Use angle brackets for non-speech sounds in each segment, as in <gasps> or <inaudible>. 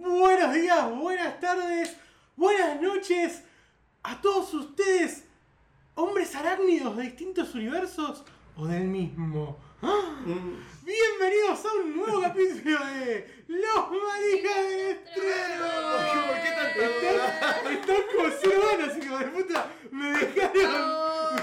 buenos días, buenas tardes, buenas noches a todos ustedes, hombres arácnidos de distintos universos o del mismo. ¡Ah! <gasps> Bienvenidos a un nuevo capítulo de Los Maricas de Estreno. ¿Por qué tanta Están, están como hijo de puta. Me dejaron.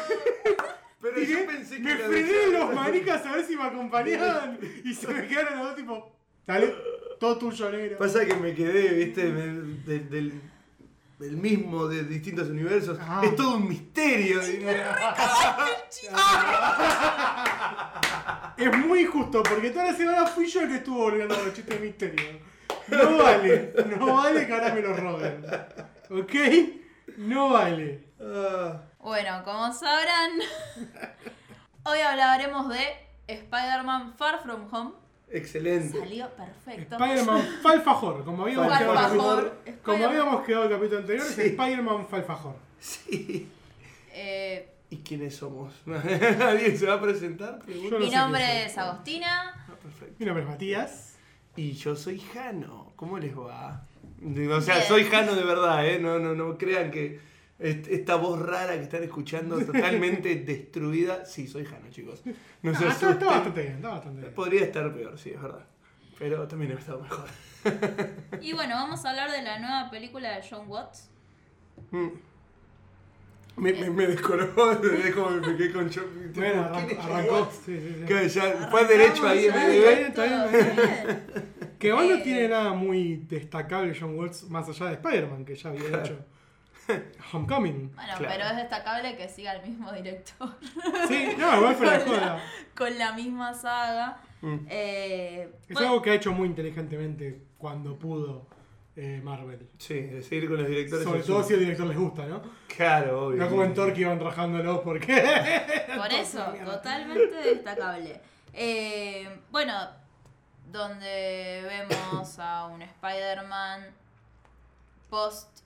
Pero yo pensé que me frené los maricas a ver si me acompañaban. <laughs> Y se me quedaron los dos tipo. Dale, todo tuyo, negro. Pasa que me quedé, viste, me- de- del, del mismo, de distintos universos. Ah. Es todo un misterio. <laughs> Es muy injusto porque toda la semana fui yo el que estuvo volviendo los chistes de misterio. No vale, no vale que ahora me lo roben. ¿Ok? No vale. Ah, Bueno, como sabrán, <laughs> hoy hablaremos de Spider-Man Far From Home. Excelente. Salió perfecto. Spider-Man <laughs> Falfajor, como habíamos quedado Falfajor. capítulo- Como habíamos quedado el capítulo anterior, Sí. es Spider-Man Falfajor. Sí. Eh, ¿Y quiénes somos? <laughs> ¿Alguien se va a presentar? Pregunto. Yo no mi nombre es soy. Agostina. Ah, perfecto. Mi nombre es Matías. Y yo soy Jano. ¿Cómo les va? O sea, Bien. soy Jano de verdad, ¿eh? No, no, no crean que esta voz rara que están escuchando totalmente <laughs> destruida. Sí, soy Jano, chicos. No se Ah, está, está bastante bien, está bastante bien. Podría estar peor, sí, es verdad. Pero también he estado mejor. <laughs> Y bueno, vamos a hablar de la nueva película de John Watts. Mm. Me, me, me descolocó, como <laughs> me quedé con yo. tipo, Bueno, ¿quién arrancó. John? Sí, sí, sí. Que ya fue derecho ahí. Que igual no Eh, tiene nada muy destacable John Watts más allá de Spider-Man, que ya había Claro. hecho <laughs> Homecoming. Bueno, Claro. pero es destacable que siga el mismo director <laughs> Sí, no, igual fuera de joda. con la misma saga. Mm. Eh, Es bueno, algo que ha hecho muy inteligentemente cuando pudo eh, Marvel. Sí, de seguir con los directores. Sobre es todo si al director les gusta, ¿no? Claro, obvio. No como en Thor que iban rajándolos porque. <laughs> Por eso, totalmente destacable. Eh, bueno, donde vemos a un Spider-Man post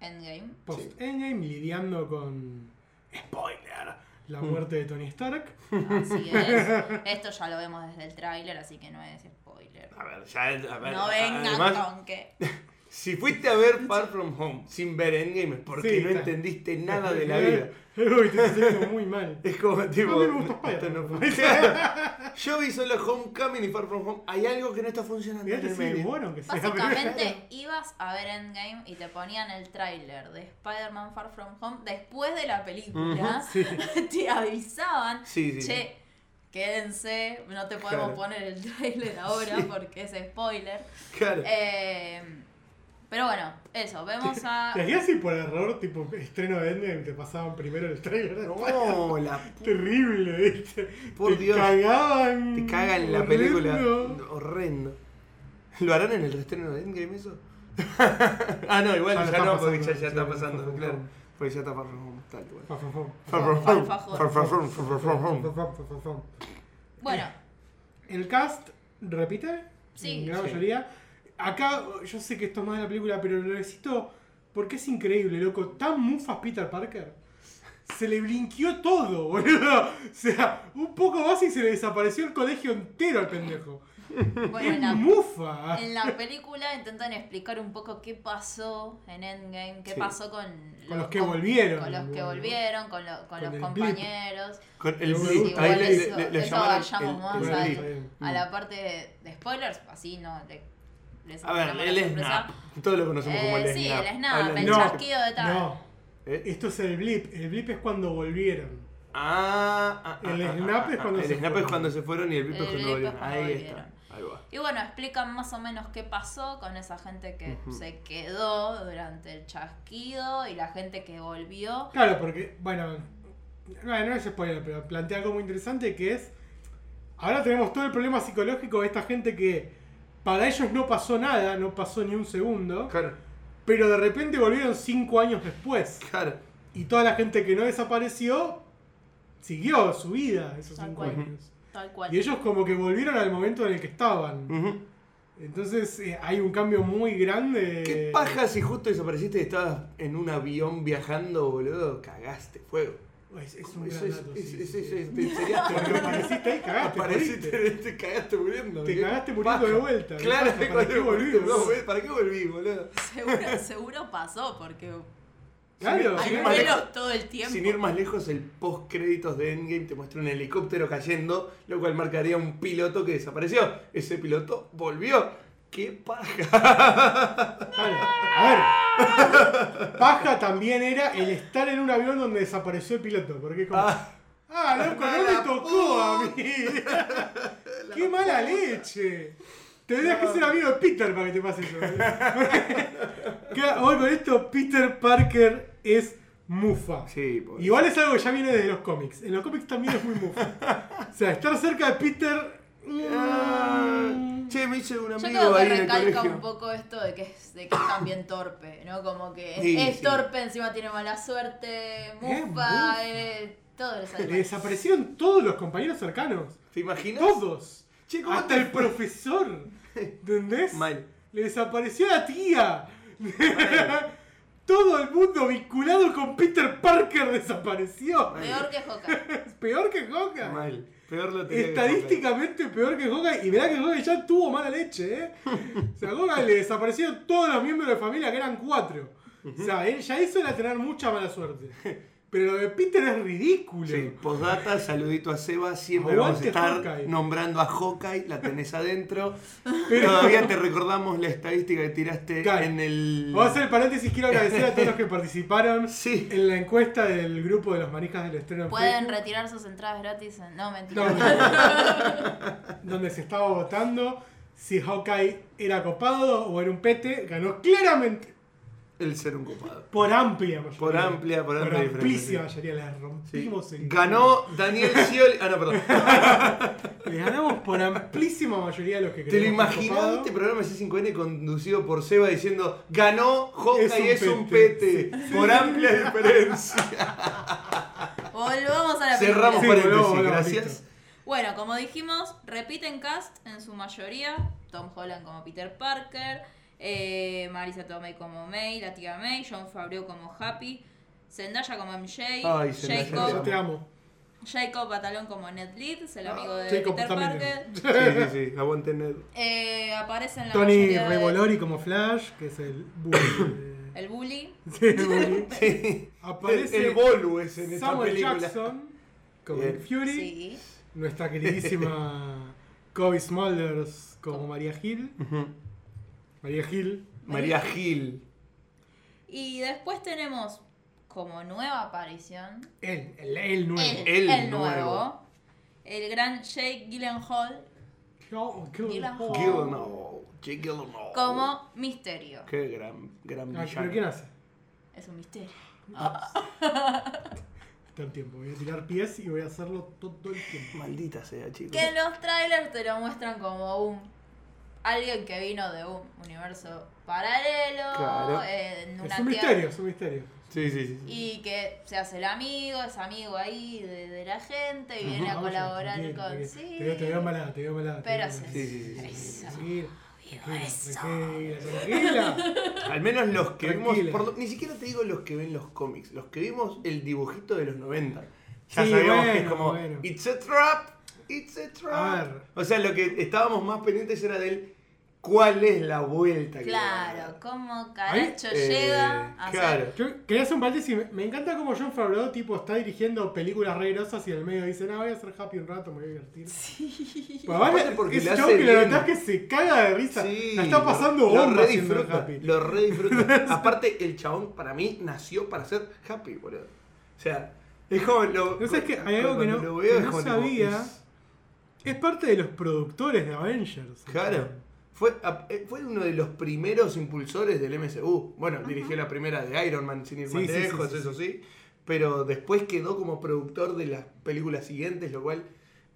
Endgame. Post Endgame lidiando con. Spoiler. La Mm. muerte de Tony Stark. Así es. <laughs> Esto ya lo vemos desde el tráiler, así que no es spoiler. A ver, ya. A ver, No vengan con que. <laughs> si fuiste a ver Far From Home sin ver Endgame es porque Sí, no entendiste nada de la <laughs> vida. <laughs> Uy, te estoy haciendo muy mal. Es como tipo. A mí me gusta esto Spider-Man. no funciona. <laughs> Yo vi solo Homecoming y Far From Home. Hay algo que no está funcionando Mirá en que el sí, medio. bueno que sea. Básicamente ibas a ver Endgame y te ponían el tráiler de Spider-Man Far From Home después de la película. Sí. <laughs> te avisaban, Sí, sí. che, quédense, no te podemos Claro. poner el tráiler ahora porque es spoiler. Claro. Eh, pero bueno, eso, vemos a... ¿Te hacías si por error, tipo estreno de Endgame, te pasaban primero el trailer? No, la Terrible, ¿viste? Por te Dios. cagaban. Te cagan en la horrendo. película. Horrendo. ¿Lo harán en el reestreno de Endgame eso? ah, no, igual Ya ya, lo está no, porque ya, está pasando, claro. Porque ya está Far From Home, tal cual. Bueno, El cast repite. Sí. En gran Sí. Acá, yo sé que esto es más de la película, pero lo necesito porque es increíble, loco. Tan mufas Peter Parker. Se le blinqueó todo, <laughs> boludo. O sea, un poco más y se le desapareció el colegio entero al pendejo. bueno, es en la, mufa. en la película intentan explicar un poco qué pasó en Endgame, qué Sí. pasó con, Con los que volvieron. Con los que volvieron, con, lo- con Con los compañeros. Con el blip. igual Ahí le, eso- le, le eso llamaron vayamos el- más el. A la parte de, de spoilers, así no les A ver, el snap. Todos lo conocemos como Eh, el sí, snap. el snap, el chasquido de tal. No, ¿Eh? esto es el blip. El blip es cuando volvieron. Ah, ah, El ah, ah, snap ah, es cuando ah, se El snap es fueron. cuando se fueron y el blip es cuando volvieron. cuando Ahí volvieron. está. Ahí va. Y bueno, explican más o menos qué pasó con esa gente que se quedó durante el chasquido y la gente que volvió. Claro, porque, bueno, no, no es spoiler, pero plantea algo muy interesante que es. Ahora tenemos todo el problema psicológico de esta gente que para ellos no pasó nada, no pasó ni un segundo, Claro, pero de repente volvieron cinco años después. claro. Y toda la gente que no desapareció siguió su vida esos Tal cinco cual. años. Tal cual. Y ellos como que volvieron al momento en el que estaban. Entonces eh, hay un cambio muy grande. ¿Qué paja si justo desapareciste y estabas en un avión viajando, boludo? Cagaste fuego. Es, es un Eso gran es, dato, te- <laughs> apareciste ahí, cagaste, Apareciste, moriste. te cagaste muriendo. Te ¿qué cagaste muriendo paja? de vuelta. ¿qué Claro? ¿para cuando qué volvimos? no, ¿para qué volví, boludo? Seguro, seguro pasó porque <laughs> Claro, vale. vuelos todo el tiempo. Sin ir más lejos, el post créditos de Endgame te muestra un helicóptero cayendo, lo cual marcaría un piloto que desapareció. Ese piloto volvió. ¡Qué paja! Claro. A ver, paja también era el estar en un avión donde desapareció el piloto. Porque es como, ah, Ah, loco, no me tocó a mí. <laughs> ¡Qué mala leche! Tendrías que ser amigo de Peter para que te pase eso. Hoy con <laughs> esto, Peter Parker es mufa. sí, pobre. Igual es algo que ya viene desde los cómics. En los cómics también es muy mufa. O sea, estar cerca de Peter. Ah, mm, che, me hice un Yo amigo creo que ahí recalca un poco esto de que es, de que es también torpe, ¿no? Como que es, Sí, es sí. torpe, encima tiene mala suerte, mufa, eh, todo le sale Le mal. desaparecieron todos los compañeros cercanos. ¿Te imaginas? Todos. Che, ¿cómo Hasta el profesor. <laughs> ¿Entendés? Mal. Le desapareció la tía. Todo el mundo vinculado con Peter Parker desapareció. Peor que Hawkeye. <laughs> Peor que Hawkeye. Mal. Peor lo tenía que Estadísticamente peor que Hawkeye. Y mirá que Hawkeye ya tuvo mala leche, ¿eh? <laughs> O sea, a Hawkeye le desaparecieron todos los miembros de la familia, que eran cuatro. O sea, él ya hizo era tener mucha mala suerte. <laughs> Pero lo de Peter es ridículo. Sí, postdata, saludito a Seba, siempre vamos a Aguante estar Hawkeye. nombrando a Hawkeye, la tenés adentro. <laughs> Pero- Todavía te recordamos la estadística que tiraste Claro. en el... Vamos a hacer el paréntesis, quiero agradecer a todos los que <laughs> participaron Sí. en la encuesta del grupo de los manijas del estreno. en Pueden Facebook. retirar sus entradas gratis. en- No, No, mentira. no. <laughs> donde se estaba votando si Hawkeye era copado o era un pete, ganó claramente El ser un copado. por amplia mayoría. Por amplia, por amplia diferencia, amplísima sí. mayoría, la Sí. rompimos el Ganó Daniel Scioli. Ah, no, perdón. <laughs> Le ganamos por amplísima mayoría de los que ¿Te lo imaginás copado. este programa C5N conducido por Seba diciendo ganó Hawkeye Es es un un pete"? Por amplia diferencia. <laughs> Volvamos a la Cerramos Sí, película. paréntesis, volvamos, volvamos, gracias. listo. Bueno, como dijimos, repiten cast en su mayoría. Tom Holland como Peter Parker, eh, Marisa Tomei como May, la tía May, John Favreau como Happy, Zendaya como MJ, Ay, Jacob, te amo. Jacob Batalón como Ned Leeds, el amigo de Jacob Peter también Parker. <laughs> Sí, sí, sí. Aguante Ned. Eh, aparece en la Tony mayoría de- Revolori como Flash, que es el bully. <coughs> el bully. Sí, el bully. <laughs> Sí. Aparece el, el Bolu es en esta Samuel película. Jackson como Bien. Fury. Sí. Nuestra queridísima <laughs> Kobe Smulders como María Gil. Ujú. María Gil. María Gil. Y después tenemos como nueva aparición Él, el, el nuevo. el, El el nuevo. nuevo, el gran Jake Gyllenhaal Oh, Gyllenhaal. Gyllenhaal. Jake Gyllenhaal. como Misterio. Qué gran, gran Ah, villano. ¿Pero quién hace? Es un misterio. <laughs> El tiempo. Voy a tirar pies y voy a hacerlo todo el tiempo. Maldita sea, chicos. Que en los trailers te lo muestran como un alguien que vino de un universo paralelo, Claro. eh, en una Es un tierra- misterio, es un misterio. Sí, sí, sí. sí. Y que se hace el amigo, es amigo ahí de, de la gente y viene a colaborar con. tranquilo. Sí. Te veo, te veo malada, te veo malada. Pero veo sí. Sí, sí, sí, sí. Eso. Tranquila, eso. tranquila, tranquila. <laughs> Al menos los que vimos, por lo- ni siquiera te digo los que ven los cómics, los que vimos el dibujito de los 90. Ya Sí, sabíamos que es como, bueno. it's a trap, it's a A trap. ver. O sea, lo que estábamos más pendientes era del cuál es la vuelta que a Claro, cómo Caracho Eh, llega a claro. ser. Yo quería hacer un paréntesis. Me, me encanta como John Favreau tipo, está dirigiendo películas re grosas y en el medio dice, no, voy a ser happy un rato, me voy a divertir. Pues Aparte vale, porque ese le hace que la verdad es que se caga de risa. Sí, la está pasando lo, lo re disfruta, happy. Lo re disfruta. <laughs> Aparte, el chabón para mí nació para ser happy, boludo. O sea, es como lo. No sé, es que hay algo que no, lo veo que es no como tipo, sabía. es- Es parte de los productores de Avengers. Claro. Fue, eh, fue uno de los primeros impulsores del MCU. Bueno, dirigió la primera de Iron Man sin ir Sí, más sí, lejos, sí, eso sí. Pero después quedó como productor de las películas siguientes, lo cual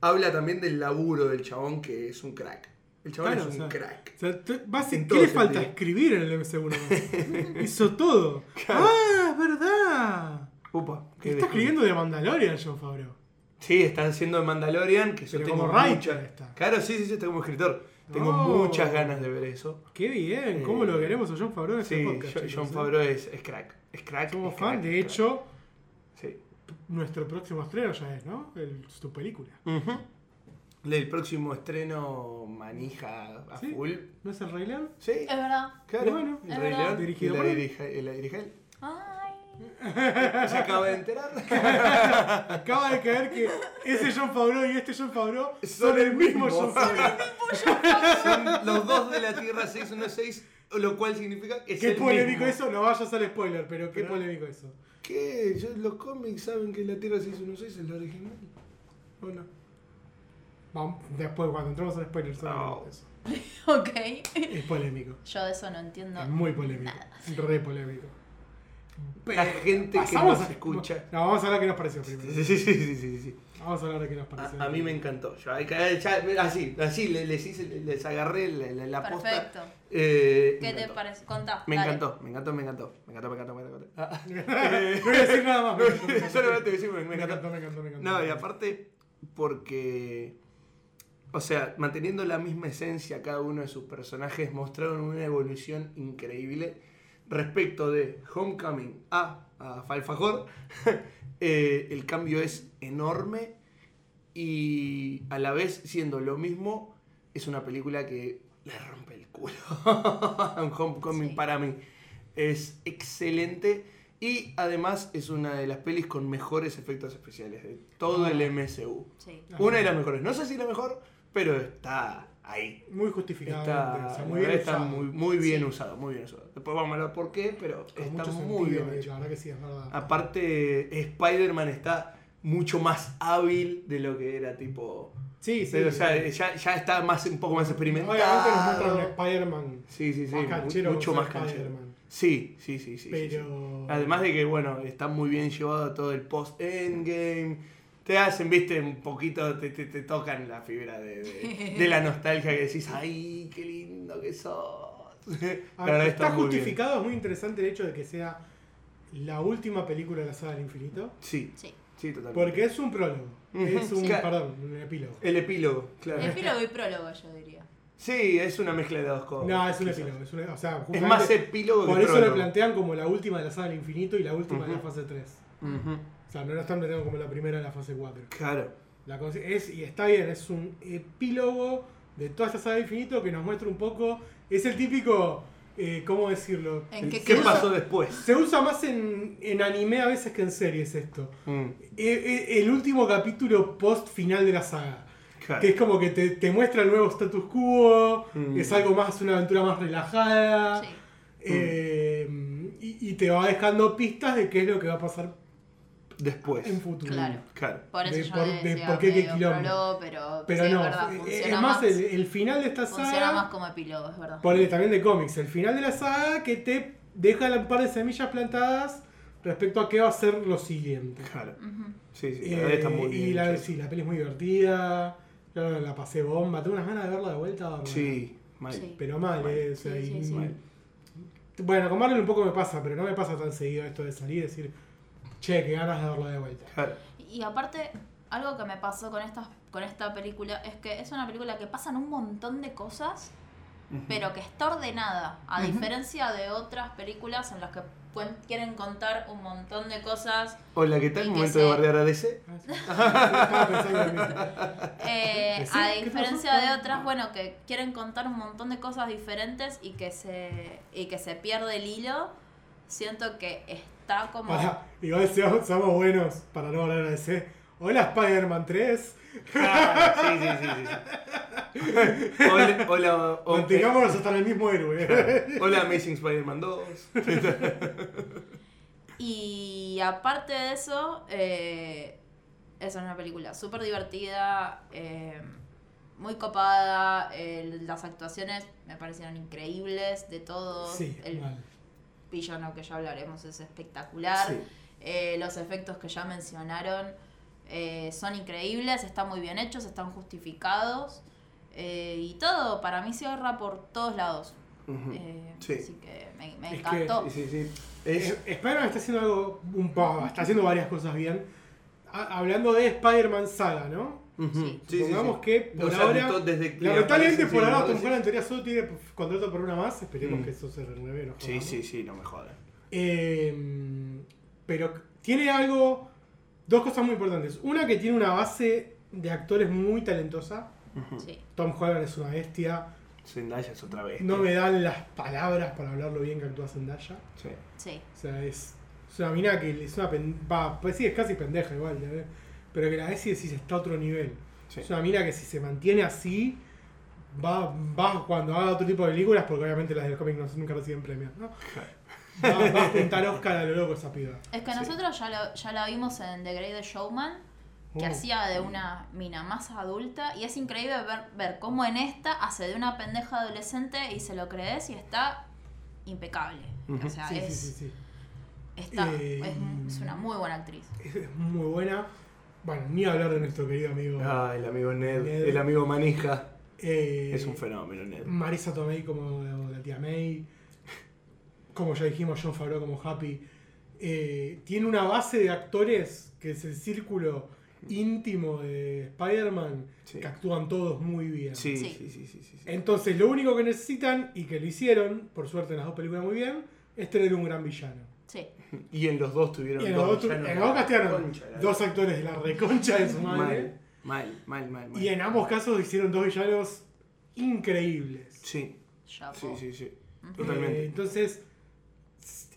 habla también del laburo del chabón que es un crack. El chabón Claro, es un o sea, crack. O sea, ¿Qué le falta? sentido. Escribir en el MCU. <laughs> Hizo todo. Claro. Ah, es verdad. Upa, qué Está escribiendo de Mandalorian, John Favreau. Sí, está haciendo Mandalorian, que yo Pero tengo como writer mucha- está. Claro, sí, sí, sí, está como escritor. Tengo Oh. muchas ganas de ver eso. Qué bien, cómo Eh, lo queremos a John Favreau en este Sí, podcast. Jo- chicos, John eh. Favreau es, es crack. Es crack. Somos es fan, crack, de crack. hecho, Sí. nuestro próximo estreno ya es, ¿no? El, tu película. Ujú. El próximo estreno manija a Sí. full. ¿No es el Rey León? Sí, Es verdad. claro. bueno, el Rey verdad. León. Dirigido la dirige él. <laughs> Se acaba de enterar. <laughs> Acaba de caer que ese John Favreau y este John Favreau son, Son el el mismo mismo. John Favreau. Son los dos de la Tierra 616, lo cual significa que es Qué el polémico mismo. eso, no vayas al spoiler, pero qué Pero- polémico eso. ¿Qué? Yo- los cómics saben que la Tierra 616 es la original. ¿O no? Vamos, después, cuando entremos al spoiler, No. eso. <laughs> Ok. Es polémico. Yo de eso no entiendo. Es muy polémico. Re polémico. La gente que nos a- escucha. No, vamos a hablar de qué nos pareció primero. Sí, sí, sí, sí, sí, sí. Vamos a hablar de qué nos pareció. A, a mí me encantó. Yo, ca- ya- así, así les, les hice- les agarré la, la, la posta. Perfecto. Eh, ¿Qué te parece? Contá. Me encantó, me encantó, me encantó. Me encantó, me encantó, me encantó. Ah, <laughs> <laughs> No voy a decir nada más. Solamente decir, me, me encantó, me encantó, me encantó. No, y aparte, porque. O sea, manteniendo la misma esencia cada uno de sus personajes, mostraron una evolución increíble respecto de Homecoming a, a Falfajor. <laughs> eh, el cambio es enorme y a la vez, siendo lo mismo, es una película que le rompe el culo. <laughs> Homecoming Sí. para mí es excelente y además es una de las pelis con mejores efectos especiales de todo el MCU. Sí. Una de las mejores. No sé si la mejor, pero está ahí. Muy justificado. Está, o sea, la muy bien está usado. muy, muy bien Sí. usado, muy bien usado. Después vamos a hablar por qué, pero Con está muy sentido, bien eh, hecho. La verdad que sí, es verdad. Aparte, Spider-Man está mucho más hábil de lo que era tipo... Sí, sí. o sea, ya, ya está más, un poco más experimentado. Obviamente nos un Spider-Man Sí, sí, sí, más canchero mucho más canchero. Spider-Man. Sí, sí, sí, sí. sí, sí. Pero. Además de que, bueno, está muy bien llevado todo el post-endgame. Te hacen, viste, un poquito, te, te, te tocan la fibra de, de, <laughs> de la nostalgia que decís, ay, qué lindo que sos. <laughs> Ver, está muy bien. justificado, es muy interesante el hecho de que sea la última película de la saga del infinito. Sí, Sí. sí, totalmente. Porque es un prólogo. Es un, perdón, un epílogo. El epílogo, claro. Epílogo y prólogo, yo diría. Sí, es una mezcla de dos cosas. No, es un epílogo. Es, una- o sea, Es más epílogo que Por eso lo plantean como la última de la saga del infinito y la última de la fase 3. Ujú, O sea, no la están planteando como la primera de la fase 4. Claro. La cosa es, y está bien, es un epílogo de toda esta saga del infinito que nos muestra un poco. Es el típico. eh, ¿Cómo decirlo? ¿En qué, pasó después? Se usa más en, en anime a veces que en series esto. Mm, E- e- El último capítulo post final de la saga. claro. Que es como que te, te muestra el nuevo status quo, Mm. es algo más, una aventura más relajada. Sí. eh, y, y te va dejando pistas de qué es lo que va a pasar Después. en futuro. Claro. Claro. Por eso De yo por- de decía por qué, qué quilombo. pero, Pero sí, no, es verdad, funciona es más más, el, el final de esta funciona saga. más como epílogo, es verdad. Ponele también de cómics, el final de la saga que te deja un par de semillas plantadas respecto a qué va a ser lo siguiente. Claro. Sí, sí, la Eh, verdad está muy bien. y la, sí, la peli es muy divertida, yo la, pasé bomba, tengo unas ganas de verla de vuelta. Sí, mal. Sí. Pero mal, Mal. eh, o sea, Sí, sí, y- sí. Mal. Bueno, con Marvel un poco me pasa, pero no me pasa tan seguido esto de salir y decir, che, qué ganas de verla de vuelta. Claro. Y aparte, algo que me pasó con esta, con esta película es que es una película que pasan un montón de cosas, Ujú. pero que está ordenada. A Ujú. diferencia de otras películas en las que quieren contar un montón de cosas. Hola, ¿qué tal? Momento se- de bardear a DC. Ah, <laughs> eh, a ¿Qué diferencia de otras, bueno, que quieren contar un montón de cosas diferentes y que se, y que se pierde el hilo. Siento que está como... Pará, igual seamos, seamos buenos para no hablar de DC. Hola Spider-Man 3. Ah, sí, sí, sí, sí. Hola, hola, o- Mantengámonos hasta en el mismo héroe. eh, hola Amazing Spider-Man 2. <laughs> Y aparte de eso, eh, es una película súper divertida, eh, muy copada, el- las actuaciones me parecieron increíbles de todos. Sí, el. Villano que ya hablaremos es espectacular. Sí. Eh, los efectos que ya mencionaron eh, son increíbles, están muy bien hechos, están justificados. eh, y todo, para mí cierra por todos lados. Sí. Así que me, me Es que- encantó. Sí, sí, sí. Es, Spider-Man está haciendo algo, un pa- está haciendo varias cosas bien. Ha- hablando de Spider-Man Saga, ¿no? Ujú. sí. Sí, sí, Supongamos sí. que por O sea, ahora, desde que lamentablemente por ahora Tom Holland en teoría solo tiene contrato por una más, esperemos Mm. que eso se renueve. no Sí, sí, sí, no me jodas. Eh, pero tiene algo Dos cosas muy importantes. Una que tiene una base de actores muy talentosa. Sí. Tom Holland es una bestia. Zendaya es otra vez. No me dan las palabras para hablar lo bien que actúa Zendaya. Sí. Sí. O sea, es, es una mina que es una pen- va, pues sí, es casi pendeja igual, ¿entendés? Pero que la ves y decís está a otro nivel. Sí. Es una mina que si se mantiene así, va, va cuando haga otro tipo de películas, porque obviamente las del cómic no, nunca reciben premios, ¿no? Va, va a juntar Oscar a lo loco esa piba. Es que Sí. nosotros ya, lo- ya la vimos en The Great Showman, que Oh. hacía de una mina más adulta, y es increíble ver, ver cómo en esta hace de una pendeja adolescente y se lo crees y está impecable. Ujú. O sea, Sí, es, sí, sí, sí. Está, Eh, es, es una muy buena actriz. Es muy buena. Bueno, ni hablar de nuestro querido amigo Ah, el amigo Ned, Ned. el amigo Manija. eh, Es un fenómeno, Ned. Marisa Tomei como la tía May. Como ya dijimos, John Favreau como Happy. Eh, tiene una base de actores que es el círculo íntimo de Spider-Man, Sí. que actúan todos muy bien. Sí, Sí. sí, sí, sí, sí, sí. Entonces, lo único que necesitan, y que lo hicieron, por suerte en las dos películas muy bien, es tener un gran villano. Sí. <laughs> Y en los dos tuvieron Y en dos los dos, villanos en de los dos la castellaron concha de la- dos actores de la reconcha de su madre. Mal, mal, mal, mal. Y en ambos casos hicieron dos villanos increíbles. Sí, Chapo. sí, sí, sí. Eh, Totalmente. entonces,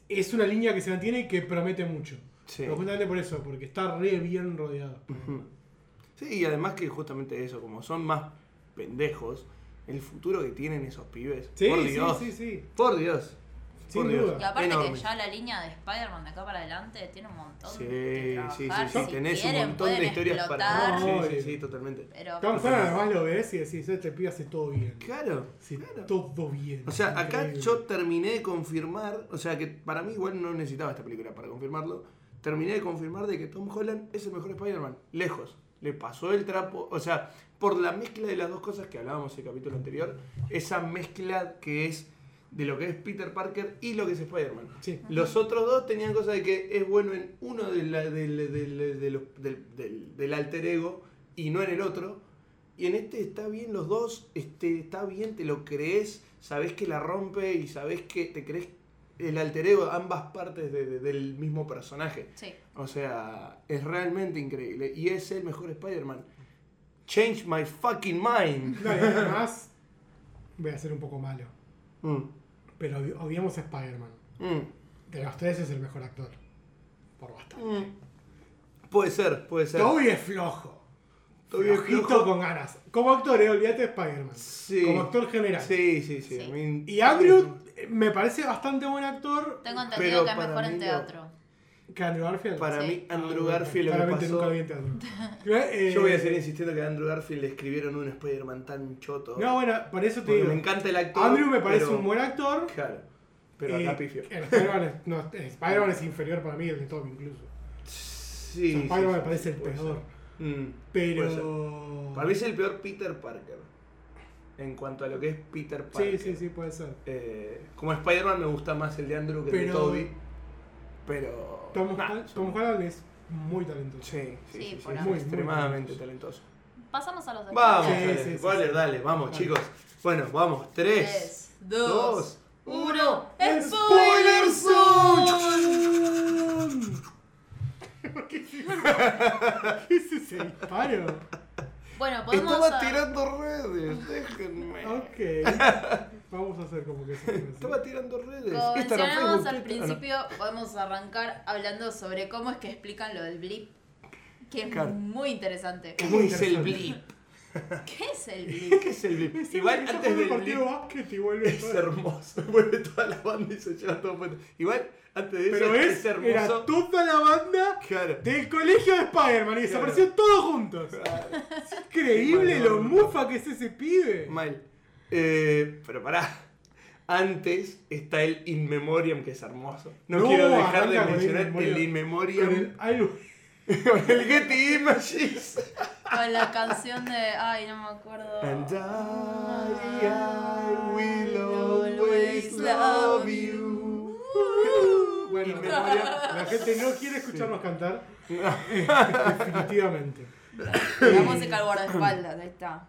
es una línea que se mantiene y que promete mucho. Sí. Pero justamente por eso, porque está re bien rodeado. Sí, y además que justamente eso, como son más pendejos, el futuro que tienen esos pibes. Sí, por sí, Dios. sí, sí. Por Dios. Sin duda. Y aparte Enorme. que ya la línea de Spider-Man de acá para adelante tiene un montón Sí, de sí, sí, sí. Si Tenés un montón de historias para. No, Sí, sí, sí, totalmente. Pero Tom Holland además lo ves y decís, este pibe hace todo bien. Claro. Sí, claro. todo bien. O sea, acá Increíble. yo terminé de confirmar, o sea que para mí igual no necesitaba esta película para confirmarlo, terminé de confirmar de que Tom Holland es el mejor Spider-Man, lejos. Le pasó el trapo, o sea, por la mezcla de las dos cosas que hablábamos en el capítulo anterior, esa mezcla que es de lo que es Peter Parker y lo que es Spider-Man. Sí. Los otros dos tenían cosas de que es bueno en uno del, del- del- del- del alter ego y no en el otro. Y en este está bien los dos, este, está bien, te lo crees, sabes que la rompe y sabes que te crees el alter ego, ambas partes de- de- del mismo personaje. Sí. O sea, es realmente increíble. Y es el mejor Spider-Man. Change my fucking mind. No, y además, voy a ser un poco malo. Mm, Pero obviamos a Spider-Man. mm, De los tres es el mejor actor. Por bastante. mm. Puede ser, puede ser. Toby es flojo. Toby es flojo. con ganas. Como actor, eh, olvídate de Spider-Man. Sí. Como actor general. Sí, sí, sí. Sí. a mí- Y Andrew me parece bastante buen actor. Tengo Pero entendido que es mejor en teatro. Que Andrew Garfield. Para Sí. mí, Andrew Ah, bueno, Garfield lo que Claramente pasó... nunca vi en teatro. <laughs> Eh, Yo voy a seguir insistiendo que a Andrew Garfield le escribieron un Spider-Man tan choto. No, bueno, por eso te Porque digo. me encanta el actor. Andrew me parece pero- un buen actor. Claro. Pero Eh, acá pifio. el Spider-Man es, no, el Spider-Man es inferior para mí, el de Toby incluso. Sí. O sea, sí, Spider-Man sí, me parece el puede peor. ser. Mm, puede ser. Pero. Para mí es el peor Peter Parker. En cuanto a lo que es Peter Sí, Parker. sí, sí, puede ser. Eh, como Spider-Man me gusta más el de Andrew que el de Pero- Toby. Pero. Tom, nah, Tom Holland es muy talentoso. Sí, sí, Sí, sí, sí. Muy, muy extremadamente talentoso. talentoso. Pasamos a los Vamos, Sí, dale, sí. dale, vamos, Dale. chicos. Bueno, vamos, tres, 3, dos, 2, 1. ¡Spoiler ¡Spoiler <laughs> ¿Qué es eso? <laughs> ¿Qué es ese disparo? Bueno, podemos. Estaba a- tirando redes, déjenme. Ok. <laughs> Vamos a hacer como que se Estaba tirando redes. Como Instagram, mencionamos Facebook, al principio, podemos arrancar hablando sobre cómo es que explican lo del blip. Que es Claro. muy interesante. ¿Cómo es el blip? <laughs> ¿Qué es el <laughs> blip? ¿Qué es el blip? Es Igual el antes del partido blip básquet y vuelve es todo. hermoso. <laughs> Vuelve toda la banda y se lleva todo puesto. Igual antes de eso Pero es, es, era hermoso. toda la banda Claro. del colegio de Spider-Man y desaparecieron todos juntos. Es increíble lo mufa que es ese pibe. Mal. Eh, pero pará. Antes está el In Memoriam, que es hermoso. No, No, quiero dejar de mencionar el In Memoriam. Con el el Getty Images. Con la canción de. Ay, no me acuerdo. And I, I will always love you. <laughs> Bueno, la gente no quiere escucharnos cantar. <laughs> Definitivamente. La música al guardaespaldas, ahí está.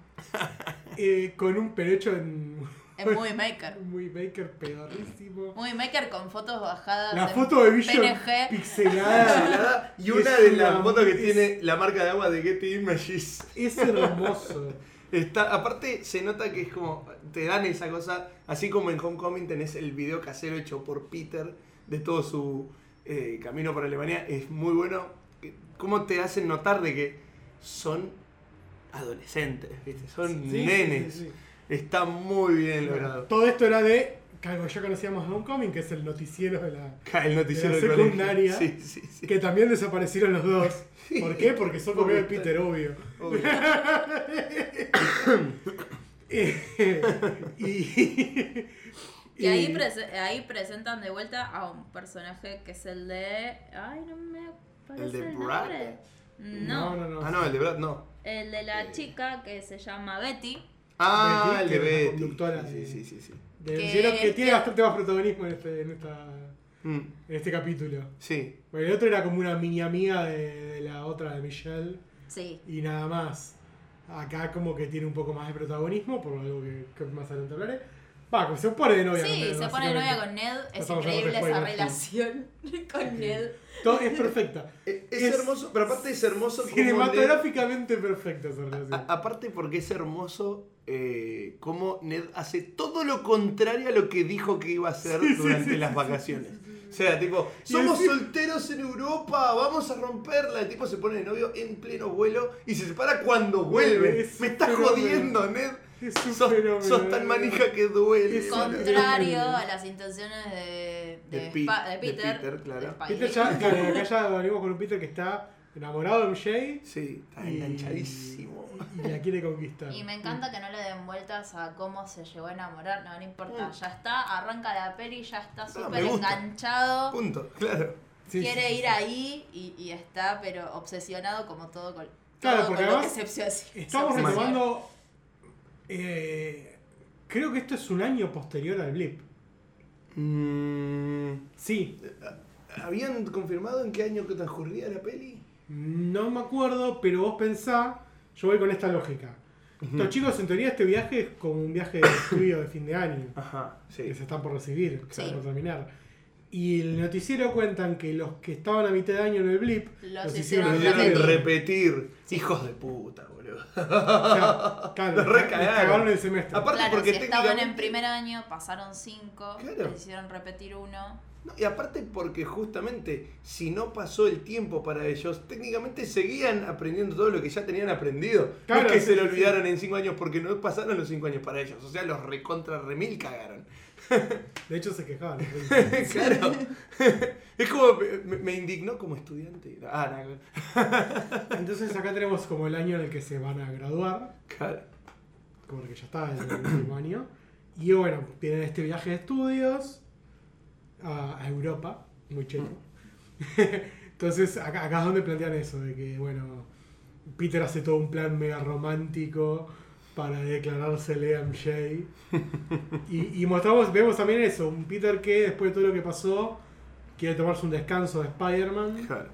Eh, con un perecho en Es Movie Maker. <laughs> Un Movie Maker pedorrísimo. Movie Maker con fotos bajadas. La foto de Vision PNG. pixelada y una Es de una- las fotos que es- tiene la marca de agua de Getty Images. es hermoso. Está, aparte se nota que es como, te dan esa cosa, así como en Homecoming tenés el video casero hecho por Peter de todo su eh, camino por Alemania, es muy bueno. Cómo te hacen notar de que son adolescentes, ¿viste? son Sí, nenes. sí, sí. Está muy bien logrado. todo esto era de algo que ya conocíamos de Homecoming, que es el noticiero de la. El noticiero de la secundaria. <laughs> Sí, sí, sí. Que también desaparecieron los dos. ¿Por qué? Porque son como de. Peter, obvio. Obvio. <coughs> Eh, y. Y ahí, prese- ahí presentan de vuelta a un personaje que es el de. Ay, no me parece ¿El de el Brad? nombre. No, No, no, no. Ah, no, el de Brad no. el de Eh. la chica que se llama Betty. Ah, el de Betty. conductora Sí, sí, sí, sí. de- que- que tiene que- bastante más protagonismo en este, en esta, Mm, en este capítulo. sí. Porque el otro era como una mini amiga de, de la otra, de Michelle, Sí. y nada más. Acá como que tiene un poco más de protagonismo, por algo que, que más adelante hablaré. Va, como se pone de novia. con Sí, Ned, se pone de novia con Ned. Es increíble esa relación <laughs> con Ned. Todo es perfecta. Es, <laughs> es Es- hermoso, pero aparte es hermoso como Ned- Cinematográficamente perfecta esa relación. A- aparte porque es hermoso eh, cómo Ned hace todo lo contrario a lo que dijo que iba a hacer Sí, sí, durante sí, las sí, vacaciones. O sea, tipo, somos solteros en Europa, vamos a romperla. El tipo se pone de novio en pleno vuelo y se separa cuando vuelve. Me estás jodiendo, Ned. Es un Sos, fenómeno, sos tan manija que duele. Es. Contrario a las intenciones de, Peter. Peter, claro. Peter ya, <laughs> claro, acá ya venimos con un Peter que está enamorado de MJ Sí, está y- enganchadísimo. y la quiere conquistar. Y me encanta que no le den vueltas a cómo se llegó a enamorar. No, no importa. Mm. Ya está, arranca la peli, ya está No, súper enganchado. Punto, claro. Sí, Quiere sí, ir sí. ahí y, y está, pero obsesionado como todo con. Claro, todo porque con además Estamos retomando. Eh, creo que esto es un año posterior al blip. Mm, Sí, ¿Habían confirmado en qué año que transcurría la peli? no me acuerdo, pero vos pensá. Yo voy con esta lógica. Los chicos, en teoría, este viaje es como un viaje de estudio de fin de año. Ajá, sí. que se están por recibir, que Sí. están por terminar. Y el noticiero cuentan que los que estaban a mitad de año en el blip Los los hicieron repetir. Hijos de puta, boludo. <laughs> Claro, cagaron el semestre. Aparte Claro, porque si estaban en primer año, pasaron cinco, Claro. les hicieron repetir uno. No, y aparte porque justamente si no pasó el tiempo para ellos, técnicamente seguían aprendiendo todo lo que ya tenían aprendido. Claro, no es que sí, se lo sí, olvidaron en cinco años porque no pasaron los cinco años para ellos. O sea, los recontra remil cagaron. <laughs> De hecho, se quejaban. <laughs> claro. es como, me, me indignó como estudiante. Ah, no, <laughs> Entonces acá tenemos como el año en el que se van a graduar, claro. porque ya está el último año. Y bueno, tienen este viaje de estudios a, a Europa, muy cheto. Entonces acá, acá es donde plantean eso, de que bueno, Peter hace todo un plan mega romántico para declarársele a MJ. Y, y mostramos, vemos también eso, un Peter que después de todo lo que pasó, quiere tomarse un descanso de Spider-Man, Claro.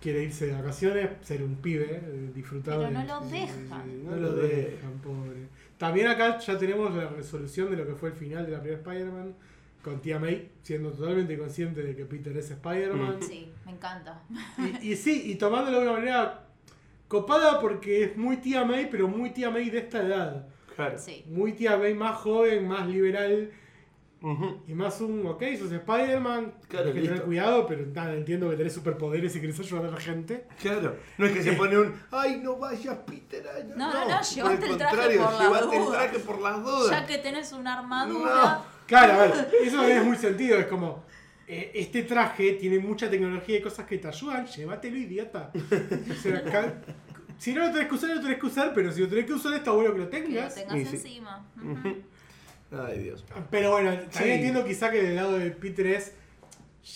quiere irse de vacaciones, ser un pibe, eh, disfrutar Pero de... no lo dejan. No lo dejan, pobre. También acá ya tenemos la resolución de lo que fue el final de la primera Spider-Man, con Tía May siendo totalmente consciente de que Peter es Spider-Man. Sí, me encanta. Y, y sí, y tomándolo de una manera copada porque es muy Tía May, pero muy Tía May de esta edad. Claro. Sí. Muy Tía May más joven, más liberal y más un, ok, sos Spider-Man, Claro, que tener cuidado, pero nada, entiendo que tenés superpoderes y querés ayudar a la gente. Claro, no es que se <laughs> pone un, ay, no vayas, Peter. ay, No, no, no, por llevate el traje contrario, por las llevate el dudas. traje por las dudas. Ya que tenés una armadura. Claro, a ver, eso también es muy sentido, es como, eh, este traje tiene mucha tecnología y cosas que te ayudan, llévatelo, idiota. O sea, acá- si no lo tenés que usar, no lo tenés que usar, pero si lo tenés que usar, está bueno que lo Que lo tengas. tengas sí. encima. Ujú. Ay, Dios. Pero bueno, también Sí. entiendo quizá que del lado de Peter es,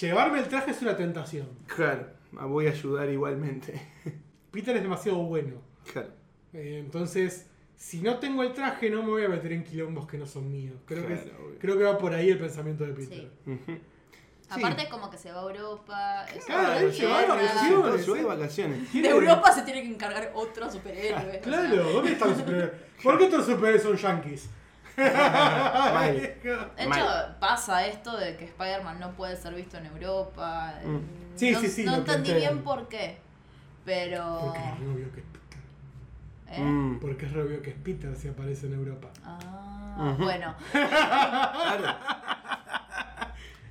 llevarme el traje es una tentación. Claro, ah, voy a ayudar igualmente. Peter es demasiado bueno. Claro. Eh, entonces, si no tengo el traje, no me voy a meter en quilombos que no son míos. Creo, que, es- Claro, obvio. creo que va por ahí el pensamiento de Peter. Sí. Ujú. Aparte, es como que se va a Europa. Claro, él se va de vacaciones. Se va de vacaciones. De Europa se tiene que encargar otro superhéroe. o sea, Claro, ¿dónde están los superhéroes? ¿Por qué los superhéroes son yankees? <laughs> Mal. De hecho, Mal. pasa esto de que Spider-Man no puede ser visto en Europa. Mm. Sí, no, sí, sí, No entendí bien por qué. Pero. Porque es obvio que es Peter. ¿eh? Mm. Porque es obvio que es Peter si aparece en Europa. Ah, bueno, <laughs> Claro.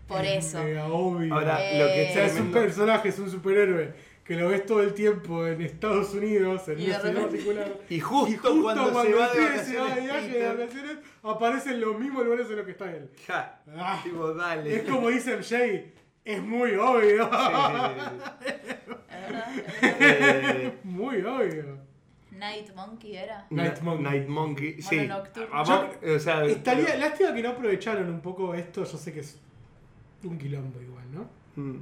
Por Es eso. mega obvio. Ahora, Eh, lo que o sea, es un personaje, es un superhéroe que lo ves todo el tiempo en Estados Unidos, en Y repente- particular. <laughs> Y justo, Y justo cuando, cuando, se va de vacaciones, viaje de Peter, vacaciones, aparecen los mismos lugares en los que está él. ja, Ah, tipo, dale. es como dice MJ, es muy obvio. Sí. <laughs> Eh, muy obvio. Night Monkey era. Night Monkey. Night Monkey, sí. Mono nocturno. Vamos, o sea, Estaría, pero- lástima que no aprovecharon un poco esto, yo sé que es un quilombo igual, ¿no? Mm,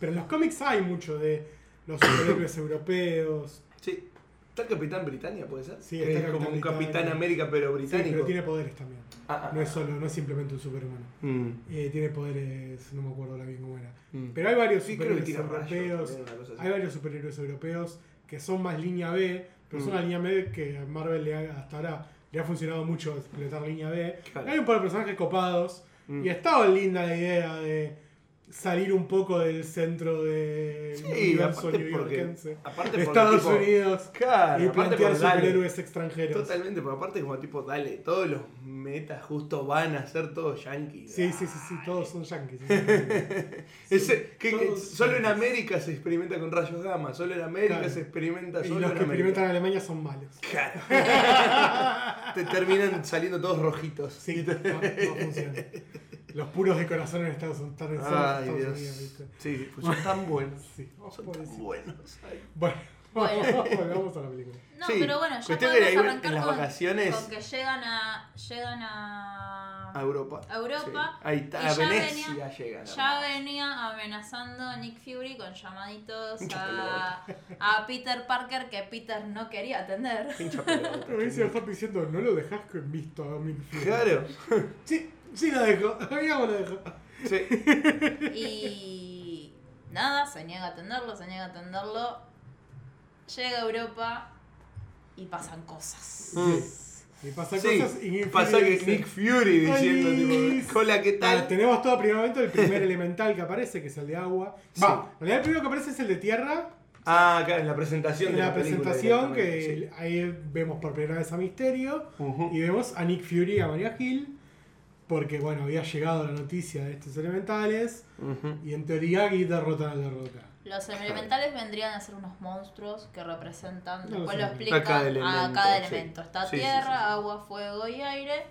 Pero en los cómics hay mucho de los superhéroes <coughs> europeos. Sí. ¿Está el Capitán Britannia, puede ser? Sí, está es como un. Capitán América, pero Sí, británico. pero tiene poderes también. Ah, ah, No es ah. solo, no es simplemente un superhumano. Mm, Eh, tiene poderes, no me acuerdo ahora bien cómo era. mm. Pero hay varios Sí, creo que superhéroes rayos, europeos. Hay varios superhéroes europeos que son más línea B, pero son una línea B que a Marvel le ha- hasta ahora le ha funcionado mucho explotar línea B. Claro. Hay un par de personajes copados Mm. y estaba linda la idea de salir un poco del centro del Sí, universo neoyorquense de Estados tipo, Unidos Claro, y plantear dale, superhéroes extranjeros. Totalmente, porque aparte como tipo, dale, todos los metas justo van a ser todos yankees. Sí, sí, sí, sí, todos son yankees. <laughs> Ese- que- que todos solo en. América se experimenta con rayos gamma, solo en América Claro. se experimenta Y solo los en que América. experimentan en Alemania son malos. Claro. <laughs> Te terminan saliendo todos rojitos. Sí, no, no funciona. Los puros de corazón en Estados Unidos. están en Ay, Estados Dios. Unidos, ¿viste? Sí, pues son tan buenos. <laughs> Sí, oh, Son pobrecito. tan buenos. ay. Bueno, <laughs> Bueno. volvamos a la película. No, Sí, pero bueno, ya cuestión que podemos ahí arrancar en las con, vacaciones- con que llegan a. llegan a. A Europa. A Europa. Sí. Ahí está, Y a ya Venecia venía- llegan. Ya venía amenazando a Nick Fury con llamaditos a, a Peter Parker que Peter no quería atender. Pincha pelota. <laughs> Me dice el Happy diciendo, no lo dejas que visto a Nick Fury". Claro. Sí, sí lo dejo. <laughs> Digamos lo dejo. Sí. <laughs> Y nada, se niega a atenderlo, se niega a atenderlo. Llega a Europa y pasan cosas. Mm. Y pasa Sí, cosas y Nick pasa Fury que dice, Nick Fury diciendo, "Ay, tipo, hola, ¿qué tal? tenemos todo primer momento, el primer <laughs> elemental que aparece, que es el de agua. Sí. Va, en realidad el primero que aparece es el de tierra. Ah, claro, en la presentación En de la, la, presentación, que ahí vemos por primera vez a Misterio. Y vemos a Nick Fury y a Maria Hill. Porque, bueno, había llegado la noticia de estos elementales. Y en teoría aquí derrotan al de Roca. Los elementales vendrían a ser unos monstruos que representan, No después sé. lo explican A cada a elemento, cada sí. elemento. Está Sí, sí, tierra, sí, sí. agua, fuego y aire.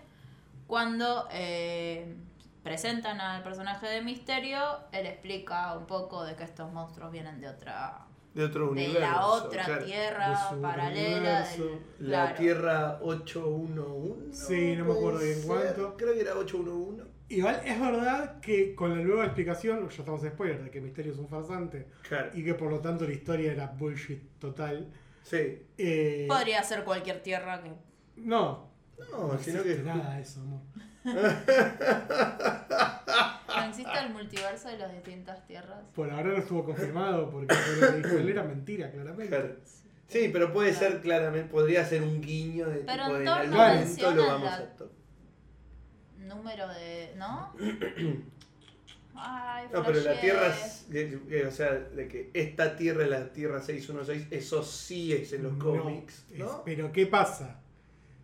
Cuando eh, presentan al personaje de Misterio, él explica un poco de que estos monstruos vienen de otra De otro de universo. la otra claro. Tierra paralela. universo. del- La claro. Tierra 811. Sí, no me acuerdo bien ser. cuánto. Creo que era 811. Igual es verdad que con la nueva explicación, ya estamos en spoiler, de que Misterio es un farsante. Claro. Y que por lo tanto la historia era bullshit total. Sí. eh, Podría ser cualquier tierra que. no, No, no sino que. nada de eso, amor. No <laughs> existe el multiverso de las distintas tierras. Por ahora no estuvo confirmado porque lo que dijo él era mentira, claramente. Claro. Sí, pero puede ser claramente, podría ser un guiño de Pero tipo en algún momento lo vamos la- a to- Número de. ¿No? <clears throat> Ay, No, pero la. Tierra, es- o sea, de que esta Tierra es la Tierra 616, eso sí es en los No, cómics, es- ¿no? pero ¿qué pasa?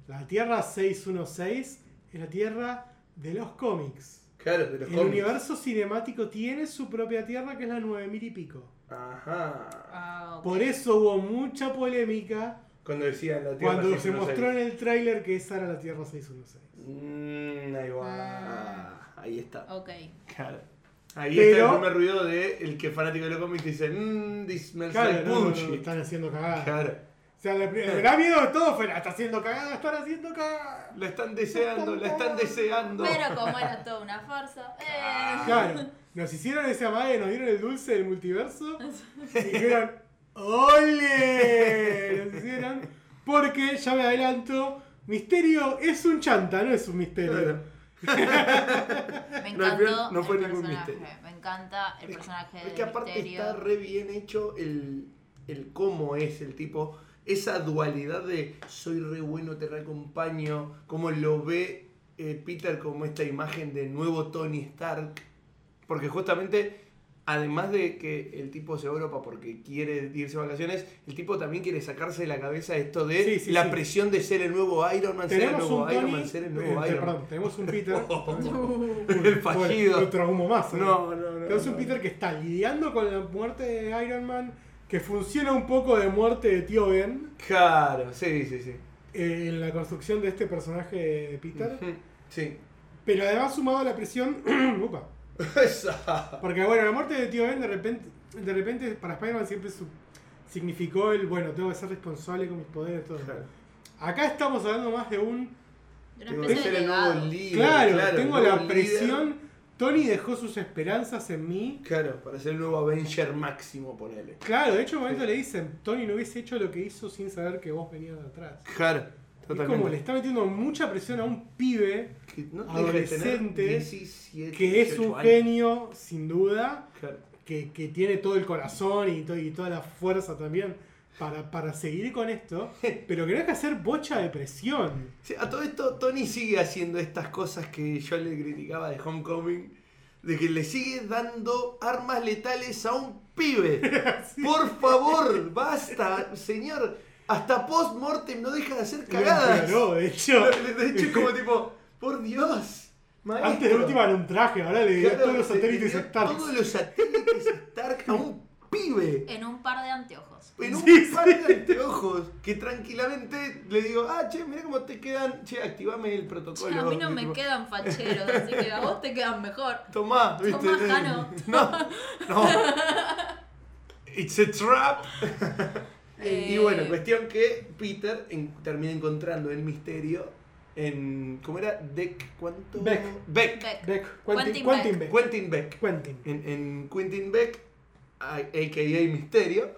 La Tierra 616 es la Tierra de los cómics. Claro, de los El cómics. universo cinemático tiene su propia Tierra que es la 9000 y pico. Ajá. Ah, ok. Por eso hubo mucha polémica Cuando decían la Tierra cuando se 616. mostró en el tráiler que esa era la Tierra 616. Mm, ahí va. Ah. Ahí está. Ok. Claro. Ahí Pero- está el primer ruido de el que fanático de los cómics dice, mmm, this smells Claro, like no, no, no, están haciendo cagada. Claro. O sea, me <laughs> da miedo de todo fue, "La está haciendo cagada, están haciendo cagada. La están deseando, la están deseando. Pero como era <laughs> toda una farsa. Eh. Claro, nos hicieron ese amague, nos dieron el dulce del multiverso <laughs> y dijeron, ¡Ole! Nos hicieron, porque ya me adelanto, Misterio es un chanta, no es un misterio. Claro. Me encantó no fue el ningún personaje. misterio. Me encanta el personaje Es de que aparte Misterio. está re bien hecho el, el cómo es el tipo, esa dualidad de soy re bueno, te reacompaño, cómo lo ve eh, Peter como esta imagen de nuevo Tony Stark. Porque justamente, además de que el tipo se va a Europa porque quiere irse de vacaciones, el tipo también quiere sacarse de la cabeza esto de Sí, sí, la sí. presión de ser el nuevo Iron Man, ser el nuevo un Iron Tony. Man, ser el nuevo eh, Iron Man. perdón, tenemos un Peter. <laughs> El fallido. Otro humo más. ¿eh? No, no, no. Tenemos un no. Peter que está lidiando con la muerte de Iron Man, que funciona un poco de muerte de tío Ben Claro, sí, sí, sí. eh, en la construcción de este personaje de Peter. Sí. Pero además sumado a la presión. <clears throat> upa. Esa. Porque bueno, la muerte de tío Ben de repente, de repente para Spider-Man siempre su- significó el, bueno, tengo que ser responsable con mis poderes, todo. Claro. Acá estamos hablando más de un, De una Tengo que especie ser de el nuevo líder. claro, tengo la presión, Tony dejó sus esperanzas en mí. Claro, para ser el nuevo Avenger máximo, ponele. Claro, de hecho un momento le dicen, Tony no hubiese hecho lo que hizo sin saber que vos venías de atrás. Claro, Es totalmente. como le está metiendo mucha presión a un pibe Que no adolescente 17, que es 18 un años. genio, sin duda, Claro. que, que tiene todo el corazón y, to- y toda la fuerza también para, para seguir con esto, <laughs> pero que no de ser bocha de presión. Sí, a todo esto, Tony sigue haciendo estas cosas que yo le criticaba de Homecoming. De que le sigue dando armas letales a un pibe. <laughs> Por favor, basta, señor. Hasta post-mortem no deja de hacer cagadas. empeoró, de hecho. <laughs> De hecho, es como tipo, por Dios. Maestro. Antes de última era un traje, ahora le Claro, todos los satélites Stark. Todos los satélites Stark a un pibe. En un par de anteojos. En un Sí, par de anteojos. Que tranquilamente le digo, ah, che, mira cómo te quedan. Che, activame el Che, protocolo. a mí no me quedan facheros, <laughs> así que a vos te quedan mejor. Tomá, ¿viste? Tomá, Jano. <laughs> No, no. It's a trap. <laughs> Eh, Y bueno, cuestión que Peter en- termina encontrando el misterio en. ¿Cómo era? Deck. ¿Cuánto? Beck. Beck. Beck. Beck, Quentin Quentin, Quentin Beck. Quentin Beck. Quentin. En, en Quentin Beck, a.k.a. Misterio,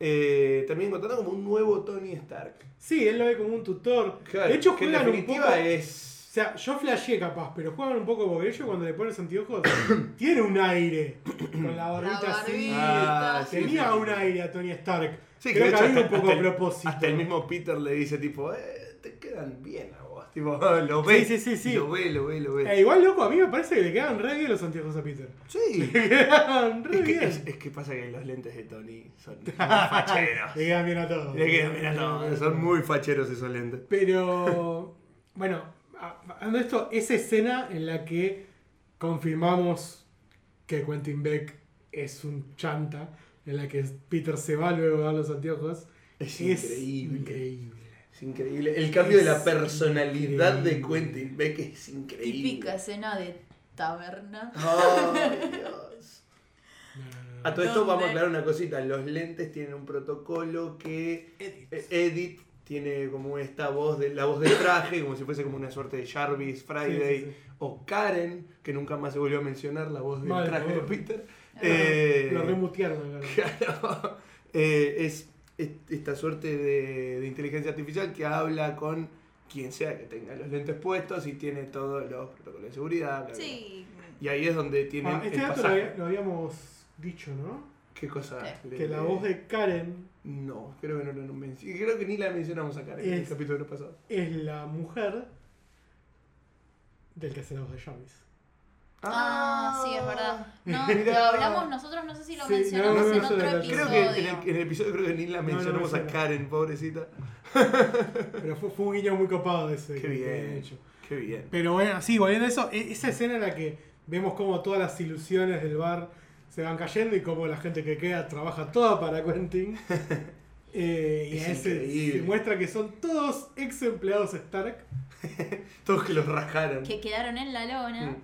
eh, termina encontrando como un nuevo Tony Stark. Sí, él lo ve como un tutor. Claro, de hecho, que en juegan un poco. es. O sea, yo flasheé capaz, pero juegan un poco porque ellos cuando le pones anteojos <coughs> tiene un aire. Con la barbita así. Ah, Tenía sí, un aire a Tony Stark. Sí, Creo que hecho, había un hasta- poco a hasta el- propósito. Hasta el mismo Peter le dice, tipo, eh, te quedan bien. Tipo, <laughs> lo ve. Sí, sí, sí, sí. Lo ve, lo ve, lo ve. Eh, igual, loco, a mí me parece que le quedan re bien los anteojos a Peter. sí. <laughs> Le quedan re Es que, bien. es, es que pasa que los lentes de Tony son facheros. <laughs> Le quedan bien a todos. Le quedan bien a todos. Son muy facheros esos lentes. Pero, bueno, a- hablando de esto, esa escena en la que confirmamos que Quentin Beck es un chanta, en la que Peter se va luego dar los anteojos, Es es increíble. increíble. Es increíble. El cambio de la personalidad de. Quentin Beck es increíble. Típica escena de taberna. Ay, Dios. No. A todo esto vamos a aclarar una cosita. Los lentes tienen un protocolo que eh, Edith tiene como esta voz de la voz del traje, como si fuese como una suerte de Jarvis, Friday, Sí, sí, sí. o Karen, que nunca más se volvió a mencionar la voz del traje de Peter. Eh, Lo remutearon. claro. <laughs> Claro. Eh, es esta suerte de, de inteligencia artificial que habla con quien sea que tenga los lentes puestos y tiene todos los protocolos de seguridad. bla, bla, bla. Sí. Y ahí es donde tienen Ah, este el dato lo, pasaje. había- lo habíamos dicho, ¿no? ¿Qué cosa? Que la voz de Karen No, creo que no lo mencionamos. Creo que ni la mencionamos acá en el capítulo pasado. es la mujer del que hace la voz de Jarvis. Ah, sí, es verdad. No, Mirá. <laughs> lo hablamos nosotros, no sé si lo Sí, mencionamos no, no, en no, otro no, no. episodio. Creo que en el, en el episodio creo que ni la No, no mencionamos a. Karen, pobrecita. Pero fue, fue un guiño muy copado ese. Qué que- que bien. he hecho. Qué bien. Pero bueno, sí, volviendo a eso, e- esa escena en la que vemos como todas las ilusiones del bar se van cayendo y como la gente que queda trabaja toda para Quentin. <laughs> Eh, y Es a ese se muestra que son todos ex empleados Stark. <laughs> Todos que los rajaron. Que quedaron en la lona. Mm.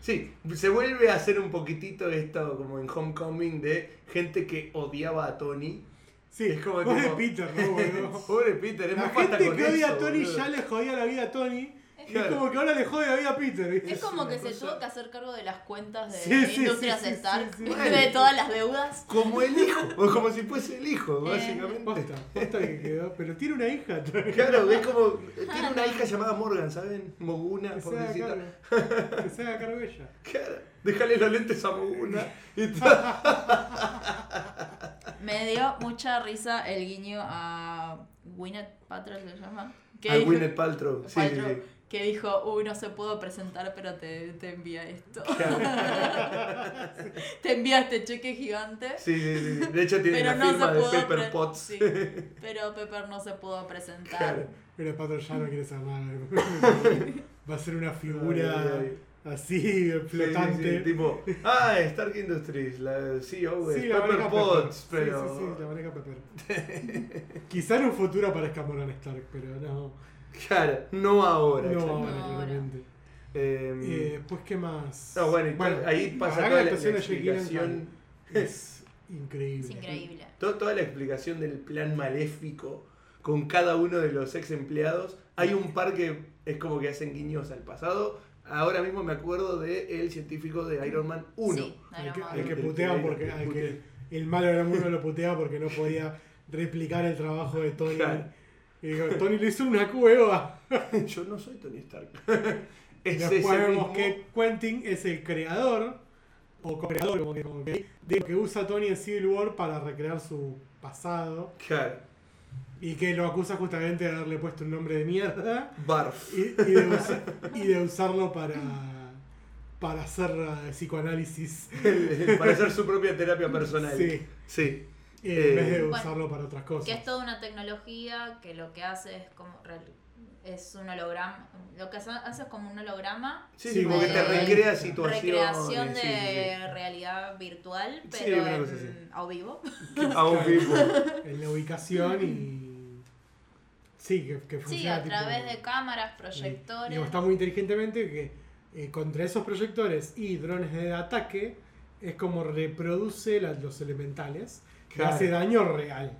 Sí, se vuelve a hacer un poquitito esto como en Homecoming de gente que odiaba a Tony. Sí, Es como pobre tipo- Peter, ¿no? <laughs> boludo? Pobre Peter, es La falta gente con que odia eso, a Tony boludo. ya le jodía la vida a Tony. Y es como que ahora le jode la vida a Peter. ¿viste? Es como que se tuvo que hacer cargo de las cuentas de Sí, sí, Industrias sí, sí, Stark, sí, sí. <laughs> de todas las deudas. Como el hijo, o como si fuese el hijo, Eh, básicamente. Posta, posta que quedó. Pero tiene una hija. <laughs> Claro, es como. Tiene una hija llamada Morgan, ¿saben? Moguna, Que se haga pobrecita. cargo. Que se haga cargo ella. <laughs> Claro, déjale los lentes a Moguna. Y todo. Me dio mucha risa el guiño a Gwyneth Paltrow, ¿se llama? Que A dijo- Gwyneth Paltrow. Sí, sí, Paltrow, sí. Que dijo, uy, no se pudo presentar, pero te, te envía esto. <laughs> te envía este cheque gigante. Sí, sí, sí. De hecho tiene Pero la no firma de Pepper Potts. sí. <laughs> Pero Pepper no se pudo presentar. Claro. Pero el pato ya no quiere ser nada. <laughs> Va a ser una figura Ay, ay. así, Sí, flotante. sí, sí, tipo, ah, Stark Industries, la CEO la Pepper Potts, Pepper. pero... Sí, sí, sí, la maneja Pepper. Quizá en un futuro aparezca Morgan Stark, pero no. Claro, no ahora. No ahora, No ahora. claramente. Eh, Eh, pues, ¿qué más? no, bueno, to- ahí pasa toda la, explicación, es <laughs> increíble. Es increíble. to- toda la explicación del plan maléfico con cada uno de los ex empleados. Hay un par que es como que hacen guiños al pasado. Ahora mismo me acuerdo de el científico de Iron Man 1. Sí, Al Iron que, Man. al que El- que- porque el que malo era uno lo putea porque no podía replicar el trabajo de Tony. Claro. Y digo, Tony le hizo una cueva. <laughs> Yo no soy Tony Stark. <laughs> es Después vemos mismo. que Quentin es el creador, o co-creador, como que, como que, de lo que usa Tony en Civil War para recrear su pasado. Claro, Y que lo acusa justamente de haberle puesto un nombre de mierda Barf. y, y de, usa- y de usarlo para, para hacer eh, psicoanálisis. <laughs> para hacer su propia terapia personal. Sí. Sí. Eh, en vez de Eh, Bueno, usarlo para otras cosas. Que es toda una tecnología que lo que hace es como es un holograma. Lo que hace es como un holograma. Sí, Sí, sí, como que te de- recrea situaciones. Recreación de sí, sí, realidad virtual, Sí, pero en, a vivo. sí. <laughs> A vivo. En la ubicación y. Sí, que, que Sí, funciona. a tipo- través de cámaras, y- proyectores. digo, está muy inteligentemente que eh, contra esos proyectores y drones de ataque es como reproduce la- los elementales. Que Claro. hace daño real.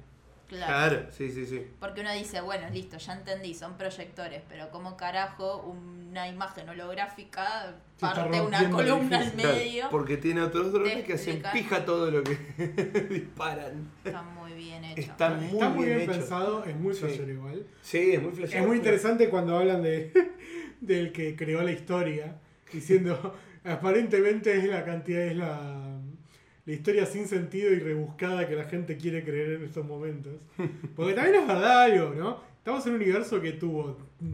Claro. Claro, sí, sí, sí. Porque uno dice, bueno, listo, ya entendí, son proyectores, pero ¿cómo carajo una imagen holográfica parte una columna al medio? Claro, porque tiene otros drones que hacen pija todo lo que <laughs> disparan. Está muy bien hecho. Está muy Está muy bien bien, hecho. pensado, es muy Sí. flashero igual. Sí, es muy flashero. Es muy interesante cuando hablan de <laughs> del que creó la historia, diciendo <laughs> aparentemente es la cantidad, es la, la historia sin sentido y rebuscada que la gente quiere creer en estos momentos. <laughs> Porque también es verdad algo, ¿no? Estamos en un universo que tuvo mm,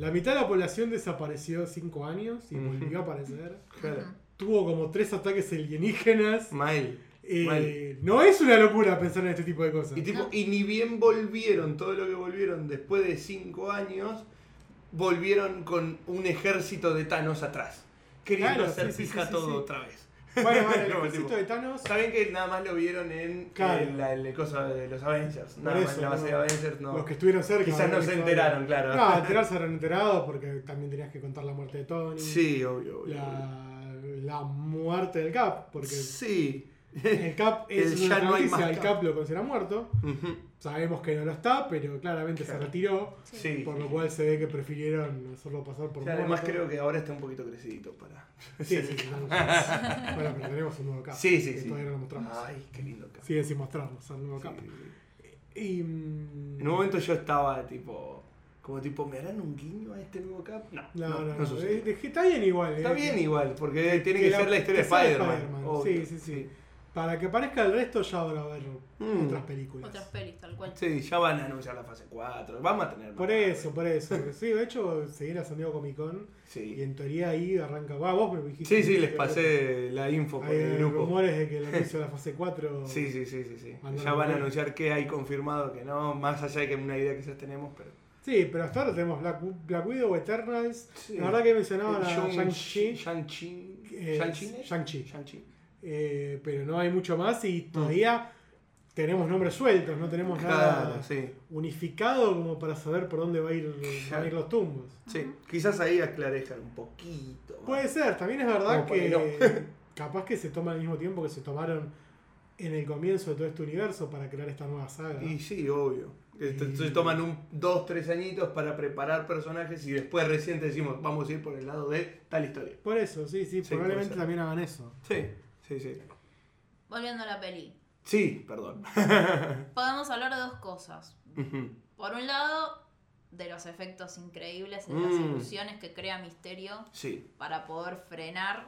la mitad de la población desapareció cinco años y volvió a aparecer. Claro. Tuvo como tres ataques alienígenas. Mal. Eh, Mal. no es una locura pensar en este tipo de cosas. Y, tipo, No. y ni bien volvieron, todo lo que volvieron después de 5 años, volvieron con un ejército de Thanos atrás. Queriendo Claro, hacer sí, sí, pija sí, sí, todo sí. otra vez. Bueno, bueno, <laughs> el ejército de Thanos Está bien que nada más lo vieron en Claro. en la, en la cosa de los Avengers. Nada más eso, en la base no. de Avengers no. Los que estuvieron cerca. Quizás no se enteraron, claro. No, <laughs> enterarse habrán enterado porque también tenías que contar la muerte de Tony. Sí, obvio, obvio. La, la muerte del Cap, porque Sí. El Cap <laughs> es El una ya no hay noticia, más el Cap. Lo considera muerto. Sabemos que no lo está, pero claramente Claro. se retiró. Sí. Por lo cual se ve que prefirieron hacerlo pasar por Sí, además muerto. creo que ahora está un poquito crecidito para. Sí, sí, sí, no, Bueno, pero tenemos un nuevo Cap. Sí, sí, que sí. Todavía no lo mostramos. Ay, qué lindo Cap. Sigue sin mostrarnos al nuevo Cap. Y, mm, En un momento yo estaba tipo. Como tipo, ¿me harán un guiño a este nuevo Cap? No, No, no, no. sucede. es que está bien igual. Está eh, bien igual, porque tiene que ser la historia de sea Spider-Man. Sí, sí, sí. Para que aparezca el resto ya habrá haber Mm. otras películas. Otras pelis, tal cual. Sí, ya van a anunciar la fase 4. Vamos a tener más. Por eso, por eso. Sí, de hecho, seguir a San Diego Comic Con y Sí. en teoría ahí arranca. Va, vos me dijiste. Sí, sí, les pasé la info por Hay el grupo. rumores de que el anuncio de la fase 4. <laughs> Sí, sí, sí, sí, sí. Ya van a anunciar que hay confirmado que no, más allá de que una idea que ya tenemos, pero. Sí, pero hasta ahora tenemos Black, Black Widow, Eternals. Sí. La verdad que mencionaban a Shang- Shang-Chi. Shang-Chi. eh, ¿Shang-Chi? Shang-Chi. Eh, pero no hay mucho más Mm. y todavía tenemos nombres sueltos, no tenemos nada sí. unificado como para saber por dónde va a ir, van a ir los tumbos. Sí, quizás ahí aclarejan un poquito. más. Puede ser, también es verdad Como que <laughs> capaz que se toma al mismo tiempo que se tomaron en el comienzo de todo este universo para crear esta nueva saga. Y sí, obvio. Entonces toman un, dos, tres añitos para preparar personajes y después recién te decimos, vamos a ir por el lado de tal historia. Por eso, sí, sí, Sí, probablemente también hagan eso. Sí, sí, sí. Volviendo a la peli. Sí, perdón. <laughs> Podemos hablar de dos cosas. Por un lado, de los efectos increíbles, de las Mm. ilusiones que crea Misterio sí. para poder frenar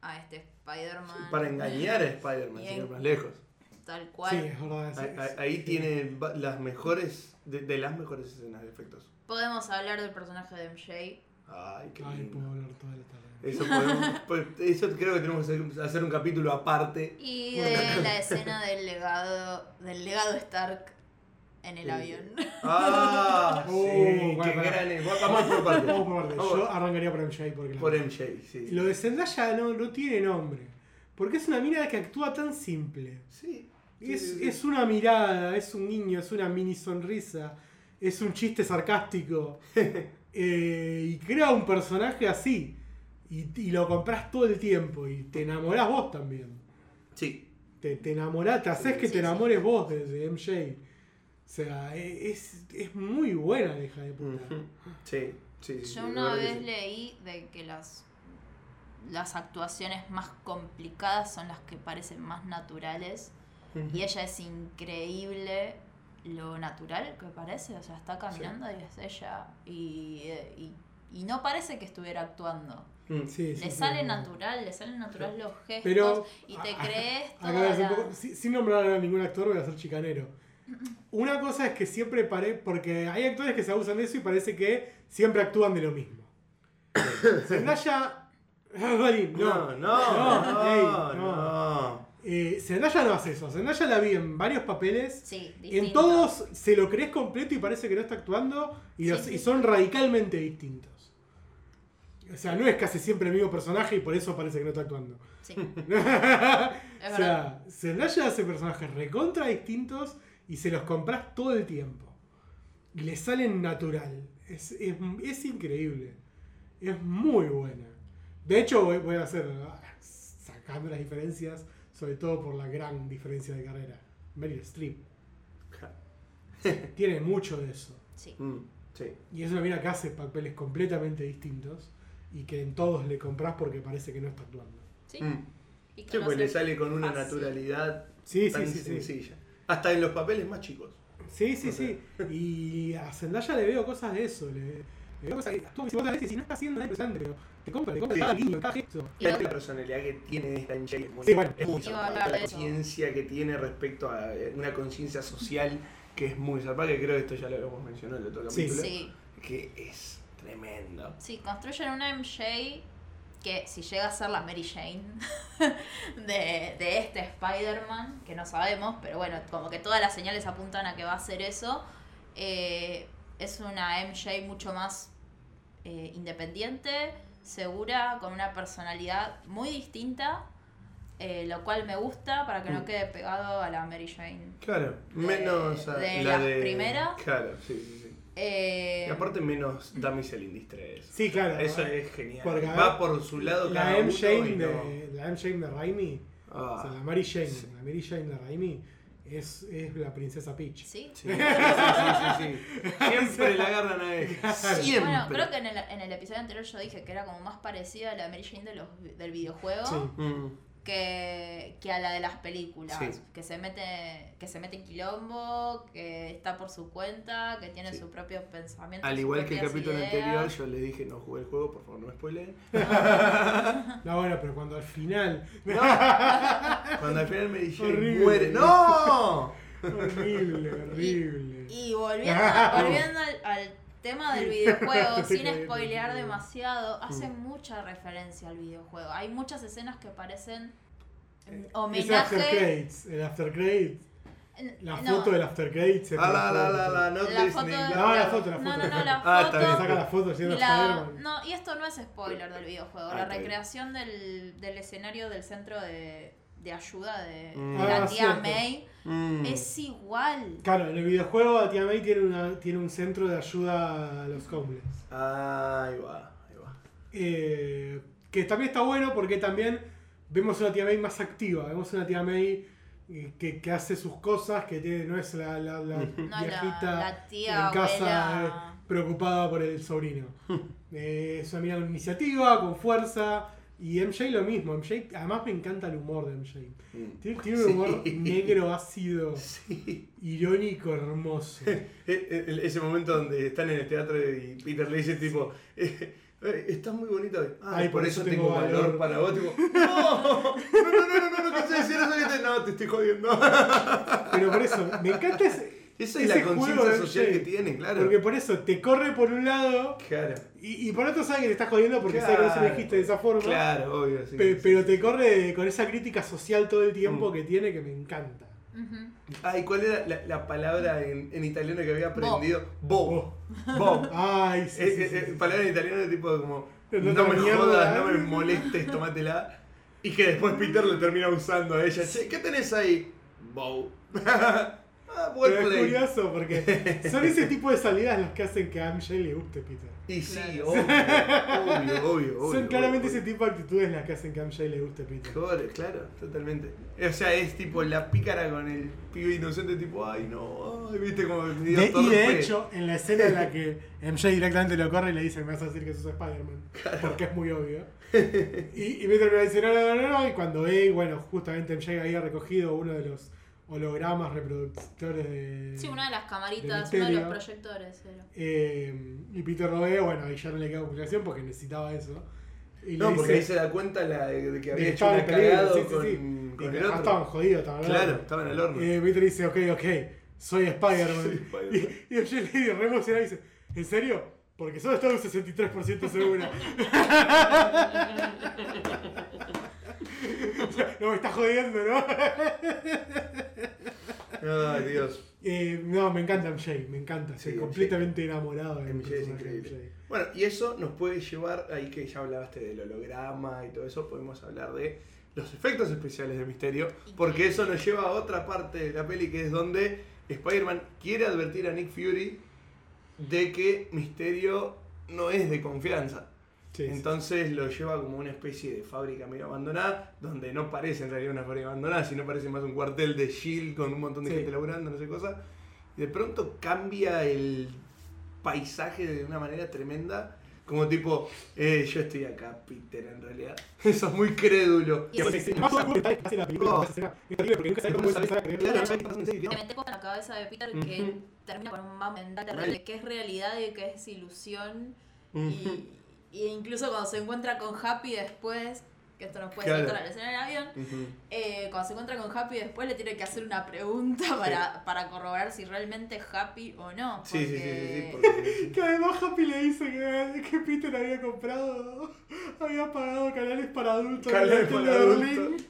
a este Spider-Man. Para engañar a Spider-Man, ir más lejos. tal cual. Sí, es verdad. Ahí, es- ahí- ahí tiene las mejores, de, de las mejores escenas de efectos. Podemos hablar del personaje de MJ. Ay, qué Ay, puedo hablar toda la tarde. Eso, podemos- pues, eso creo que tenemos que hacer- un capítulo aparte. Y de la escena del legado, del legado Stark en el Sí. avión. Ah, <laughs> sí, qué gran. Vamos por parte. Vamos por parte. Vamos. Yo arrancaría por MJ porque la- Por MJ, sí. Lo de Zendaya no, no tiene nombre. Porque es una mina que actúa tan simple. Sí. sí, Es, sí, sí. es una mirada, es un guiño, es una mini sonrisa, es un chiste sarcástico. <laughs> eh, y crea un personaje así. Y, y lo compras todo el tiempo. Y te enamorás vos también. Sí. Te, te enamorás, te haces que sí, te sí. enamores vos de, de MJ. O sea, e- es, es muy buena la hija de puta. Sí, sí, sí. Yo una vez sí. leí de que las, las actuaciones más complicadas son las que parecen más naturales. Y ella es increíble lo natural que parece. O sea, está caminando y es ella. Y, eh, y, y no parece que estuviera actuando. Mm. Sí, sí, Le sí, sale sí. natural, le salen natural los gestos. Pero, y te a- crees a toda hacer un la- poco- sin, sin nombrar a ningún actor, voy a ser chicanero. Una cosa es que siempre parece. Porque hay actores que se abusan de eso y parece que siempre actúan de lo mismo. <coughs> Zendaya. No, no. no, no, ey, no. no. Eh, Zendaya no hace eso. Zendaya la vi en varios papeles. Sí, En todos se lo crees completo y parece que no está actuando. Y, Sí, los- sí, y sí. son radicalmente distintos. O sea, no es casi siempre el mismo personaje y por eso parece que no está actuando. Sí, <laughs> o es verdad. sea, Zendaya hace personajes recontra distintos y se los compras todo el tiempo. Y le salen natural. Es, es, es increíble. Es muy buena. De hecho, voy, voy a hacer, sacando las diferencias, sobre todo por la gran diferencia de carrera. Meryl Streep. <laughs> Tiene mucho de eso. Sí. Mm, Sí. Y es una mina que hace papeles completamente distintos y que en todos le compras porque parece que no está actuando. Sí. Mm. Y que Sí, pues le sale con una fácil. naturalidad Sí, tan sí, sí, sí. sencilla. Hasta en los papeles más chicos. Sí, sí, sí. Y a Zendaya le veo cosas de eso. Le, le veo cosas que vos a veces y no está haciendo nada impresionante, pero te compra, te compra Sí. cada guiño, cada gesto. Y La personalidad que tiene esta MJ es muy, Sí, bueno. es de La conciencia que tiene respecto a eh, una conciencia social que es muy zarpada, que creo que esto ya lo habíamos mencionado en el otro Sí. capítulo. Sí, Que es tremendo. sí, construyen una MJ que si llega a ser la Mary Jane <laughs> de, de este Spider-Man, que no sabemos, pero bueno, como que todas las señales apuntan a que va a ser eso, eh, es una MJ mucho más eh, independiente, segura, con una personalidad muy distinta, eh, lo cual me gusta para que no Mm. quede pegado a la Mary Jane. Claro, De- menos a de la las de. primeras. Claro, sí. Eh, Y aparte menos Damsel in Distress. Sí, claro. Eso es genial. Va por su lado la cada M. uno Jane y no- de, la M. Jane de Raimi, Ah, o sea, la Mary Jane, Sí. la Mary Jane de Raimi es, es la princesa Peach. sí. sí, sí, sí, sí, sí. <laughs> Siempre la agarran a él. Siempre. Bueno, creo que en el, en el episodio anterior yo dije que era como más parecida a la Mary Jane de los, del videojuego Sí. Mm, que, que a la de las películas. Sí. Que se mete que se mete en quilombo, que está por su cuenta, que tiene Sí. su propio pensamiento. Al igual que el capítulo ideas. anterior, yo le dije no jugué el juego, por favor no me spoileen. <laughs> No, bueno, pero cuando al final. Cuando al final me dije Horrible. muere. ¡No! horrible, horrible. Y volviendo, volviendo al, al tema del videojuego, <laughs> sin spoilear demasiado, hace Mm. mucha referencia al videojuego. Hay muchas escenas que parecen Es after homenaje. credits, el after credits, la no, foto del after credits. Ah, la, la, la, la, not la foto. No, la foto, la No, foto. no, no, la Ah, está bien. foto. Saca la foto siendo Y, la- no, y esto no es spoiler del videojuego. Ah, la bien. recreación del, del escenario del centro de, de ayuda de, Mm. de la Ah, tía cierto. May Mm. es igual. Claro, en el videojuego la tía May tiene, una, tiene un centro de ayuda a los homeless. Ahí va, ahí va. Eh, que también está bueno porque también vemos una tía May más activa. Vemos una tía May eh, que, que hace sus cosas, que tiene, no es la, la- la No, <laughs> No, la, viejita la tía en casa abuela. eh, preocupada por el sobrino. <laughs> Eh, es una mina con iniciativa, con fuerza. Y MJ lo mismo. MJ, además me encanta el humor de MJ. Mm. Tiene, tiene un humor Sí. negro, ácido, Sí. irónico, hermoso. E- e- Ese momento donde están en el teatro y Peter le dice tipo, eh, eh, estás muy bonito hoy. Ah, Ay, por, eso tengo valor, para vos. Tipo, no, no, no, no, no, no, te... No, no, te estoy jodiendo. Pero por eso, me encanta ese. Esa es la conciencia social que tiene, claro. Porque por eso te corre por un lado Claro, y, y por otro sabe que te estás jodiendo porque sabe que vos Claro. elegiste de esa forma. claro, obvio. Sí, Pe- sí. pero te corre con esa crítica social todo el tiempo Mm. que tiene que me encanta. Ujú. Ah, ¿y cuál era la, la palabra en, en italiano que había aprendido? Oh. Bo. Bo. <laughs> Ay, sí, Eh, sí, eh, sí, eh, sí. palabra en italiano de tipo como No no, me mierda. jodas, no me molestes, <laughs> tómatela. Y que después Peter le termina usando a ella. Che, ¿qué tenés ahí? Bow. <laughs> ah, buen Pero es curioso porque <laughs> son ese tipo de salidas las que hacen que a MJ le guste Peter. Y sí, Claro. obvio, obvio, obvio, obvio. son claramente obvio. ese tipo de actitudes las que hacen que a MJ le guste Peter. Joder, claro, totalmente. O sea, es tipo la pícara con el pibe inocente, tipo, ay no, ay, viste como el De- y de hecho, en la escena en la <laughs> que MJ directamente lo corre y le dice, me vas a decir que sos Spider-Man, porque es muy obvio. <laughs> Y, y Peter le dice, no, no, no, no, y cuando ve, bueno, justamente MJ había recogido uno de los hologramas reproductores de... Sí, una de las de camaritas, uno de los proyectores era. Eh, y Peter ve, bueno, ahí ya no le queda complicación porque necesitaba eso. Y No, porque ahí dice, se da cuenta la, de que de que había hecho cagado sí, sí, con, sí. con Y el que, ah, otro. estaban jodidos, estaban Claro, horno. estaba en el horno. Eh, Peter dice, ok, ok, soy Spider-Man. <laughs> Y, y le dice, re emocionado, dice, ¿en serio? Porque solo estaba un 63% segura. <laughs> <laughs> No me estás jodiendo, ¿no? Ay, Dios. Eh, no, me encanta MJ, me encanta. Estoy Sí, completamente enamorado de MJ es increíble. Bueno, y eso nos puede llevar, ahí que ya hablaste del holograma y todo eso, podemos hablar de los efectos especiales de Misterio, porque eso nos lleva a otra parte de la peli que es donde Spider-Man quiere advertir a Nick Fury de que Misterio no es de confianza. Sí, sí. Entonces lo lleva como una especie de fábrica medio abandonada, donde no parece en realidad una fábrica abandonada, sino parece más un cuartel de Shield con un montón de Sí. gente laburando, no sé cosa. Y de pronto cambia el paisaje de una manera tremenda. Como tipo, eh, yo estoy acá, Peter, en realidad. <laughs> Eso es muy crédulo. Y que Oh. es terrible porque nunca sabes cómo Claro, empezar a creer. claro, ¿sabes qué pasa en serio? Te metes en la cabeza de Peter que termina con un mapa mental qué es realidad y qué es ilusión. Y, y incluso cuando se encuentra con Happy después, que esto nos puede Claro. saltar a la escena del avión, eh, cuando se encuentra con Happy después le tiene que hacer una pregunta para, para corroborar si realmente es Happy o no. Sí, sí, sí, sí, sí, porque- porque- <laughs> Que además Happy le dice que, que Peter había comprado, había pagado canales para adultos. en Canales para de adultos. Berlín.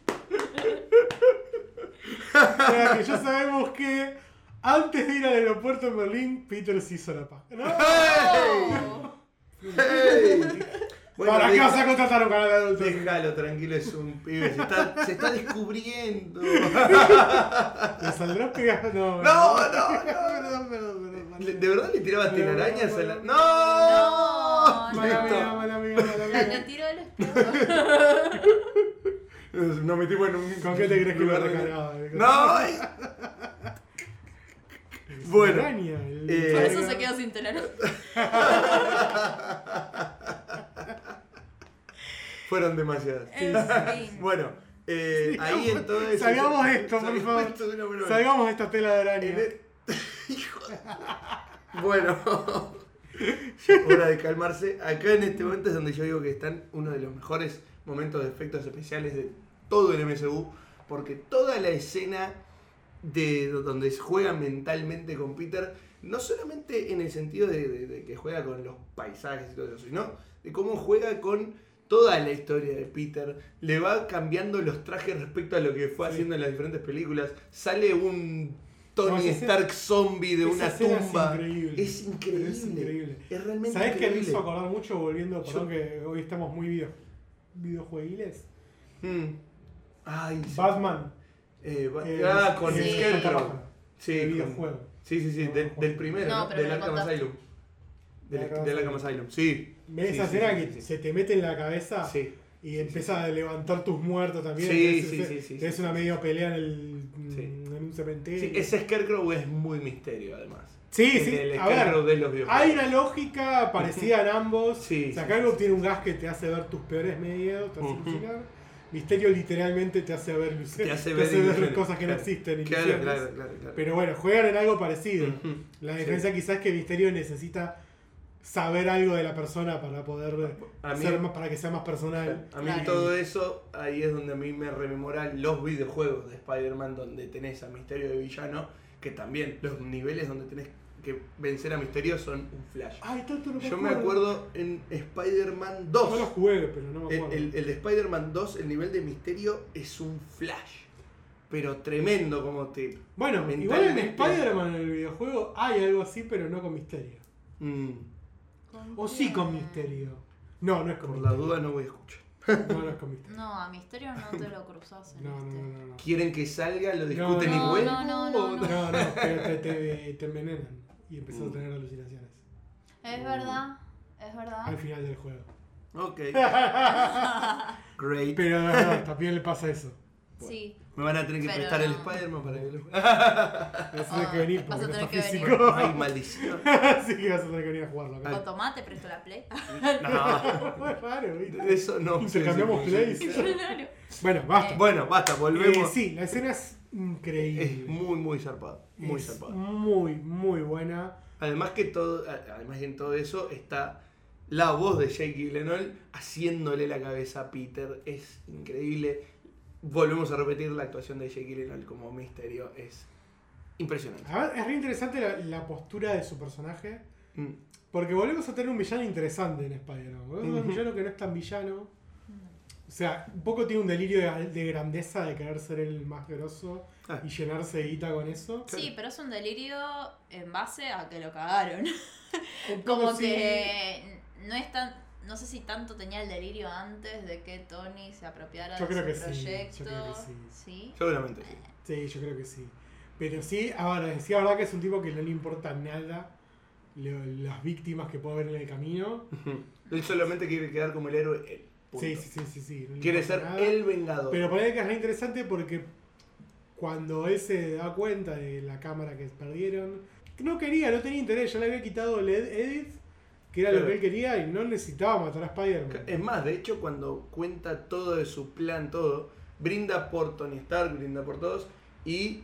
O sea, que ya sabemos que antes de ir al aeropuerto en Berlín, Peter se hizo la paja. ¿no? Oh. ¡Hey! Bueno, ¿Para qué vas a contratar un canal de adultos? Déjalo, tranquilo, es un pibe, se está, se está descubriendo. <laughs> ¿Le saldrás pegado? No, No, no, no. Perdón, perdón, perdón. <laughs> ¿Le- ¿De verdad le tiraba No, telarañas no, a la.? no. Mala mía, mala mía, mala Le mía. tiró el espejo. <laughs> Nos metimos en un. ¿Con qué te crees que me recargaba? ¡No! Bueno, el- eh, Por eso se quedó sin tener. <laughs> Fueron demasiadas. Fin. Bueno, eh, ahí entonces. Salgamos esto, por Salgamos favor. esto de una buena Salgamos esta tela de araña. En el- <laughs> Hijo de- Bueno, <laughs> hora de calmarse. Acá en este momento es donde yo digo que están uno de los mejores momentos de efectos especiales de todo el MCU. Porque toda la escena de donde juega mentalmente con Peter, no solamente en el sentido de, de- de que juega con los paisajes y todo eso, sino de cómo juega con toda la historia de Peter. Le va cambiando los trajes respecto a lo que fue Sí. haciendo en las diferentes películas. Sale un Tony No, Stark zombie de una es tumba. increíble. Es increíble. Es increíble. Es realmente ¿Sabes qué me hizo acordar mucho volviendo? Yo- Perdón que hoy estamos muy video, videojueguiles. Mm. Ay, sí. Eh, eh, ah, con Sí. Scarecrow. Sí, con- videojuego. Sí, sí, sí, No, del, del primero, No, ¿no? Del Arkham. Asylum. Del, Del Arkham Asylum. Sí. ¿Ves Sí, esa sí, escena sí, que sí. se te mete en la cabeza Sí. y empieza a levantar tus muertos también? Sí, Es- sí, sí, sí, Es sí. una medio pelea en, el, Sí. en un cementerio. Sí, ese Scarecrow es muy misterio, además. Sí, El- sí. El A ver, Scarecrow de los videojuegos. Hay una lógica parecida en <laughs> ambos. Sí, o sea, sí, Cargo sí, tiene un gas que te hace ver tus peores miedos, te hace. Misterio literalmente te hace ver, luce- Te hace ver cosas que no existen. Claro, claro, claro. claro. Pero bueno, juegan en algo parecido. La Sí. diferencia quizás es que Misterio necesita saber algo de la persona para poder A mí- ser más- para que sea más personal. A mí Claro. todo eso, ahí es donde a mí me rememoran los videojuegos de Spider-Man donde tenés a Misterio de villano, que también los niveles donde tenés que vencer a Misterio son un flash. Ay, tanto no me Yo me acuerdo en Spider-Man No lo 2. jugué, pero no me acuerdo. el- el de Spider-Man 2, el nivel de Misterio es un flash. Pero tremendo como te... bueno, igual en Spider-Man en el videojuego hay algo así, pero no con misterio. Mm, O sí con misterio. No, no es con por la duda no voy a escuchar. No, no es con misterio. No, a Misterio no te lo cruzas en No, no, este. no, no. no. ¿Quieren que salga? ¿Lo discuten No, y no, vuelvo? no, no, no, no. No, no, pero te, te, te envenenan y empezás Mm. a tener alucinaciones. Es verdad, es verdad. Al final del juego. Ok. <laughs> Great. Pero no, también le pasa eso. Sí. Me van a tener que Pero prestar el no. Spider-Man para que lo <laughs> Vas a tener que venir Vas a porque no tener está que físico. Ay, <laughs> maldición. Así que vas a tener que venir a jugarlo acá. O tomá, te presto la play. No, Muy raro, ¿viste? eso no. Intercambiamos plays. Claro. Bueno, basta. Bueno, basta, Eh, volvemos. sí, la escena es increíble. Es muy, muy zarpado. Muy Es zarpado. Muy, muy buena. Además que todo, además en todo eso está la voz de Jake Gyllenhaal haciéndole la cabeza a Peter. Es increíble. Volvemos a repetir la actuación de Jake Gyllenhaal como Misterio. Es impresionante. Además, es re interesante la, la postura de su personaje. Mm. Porque volvemos a tener un villano interesante en Spider-Man. Volvemos a tener Un villano que no es tan villano. O sea, un poco tiene un delirio de, de grandeza de querer ser el más grosso Ah. y llenarse de guita con eso. Sí, pero es un delirio en base a que lo cagaron. <laughs> Como sí. que no es tan. No sé si tanto tenía el delirio antes de que Tony se apropiara Yo de creo su que sí, proyecto. yo creo que sí. ¿Sí? Seguramente sí. Sí, yo creo que sí. Pero sí, ahora, sí, la verdad que es un tipo que no le importa nada lo- las víctimas que puede haber en el camino. Él solamente quiere quedar como el héroe. Punto. Sí, sí, sí, sí, no Quiere ser nada. el vengador. Pero parece que es re interesante porque cuando él se da cuenta de la cámara que perdieron, no quería, no tenía interés, ya le había quitado el ed- edit, que era lo que él quería y no necesitaba matar a Spider-Man. Es más, de hecho, cuando cuenta todo de su plan, todo, brinda por Tony Stark, brinda por todos, y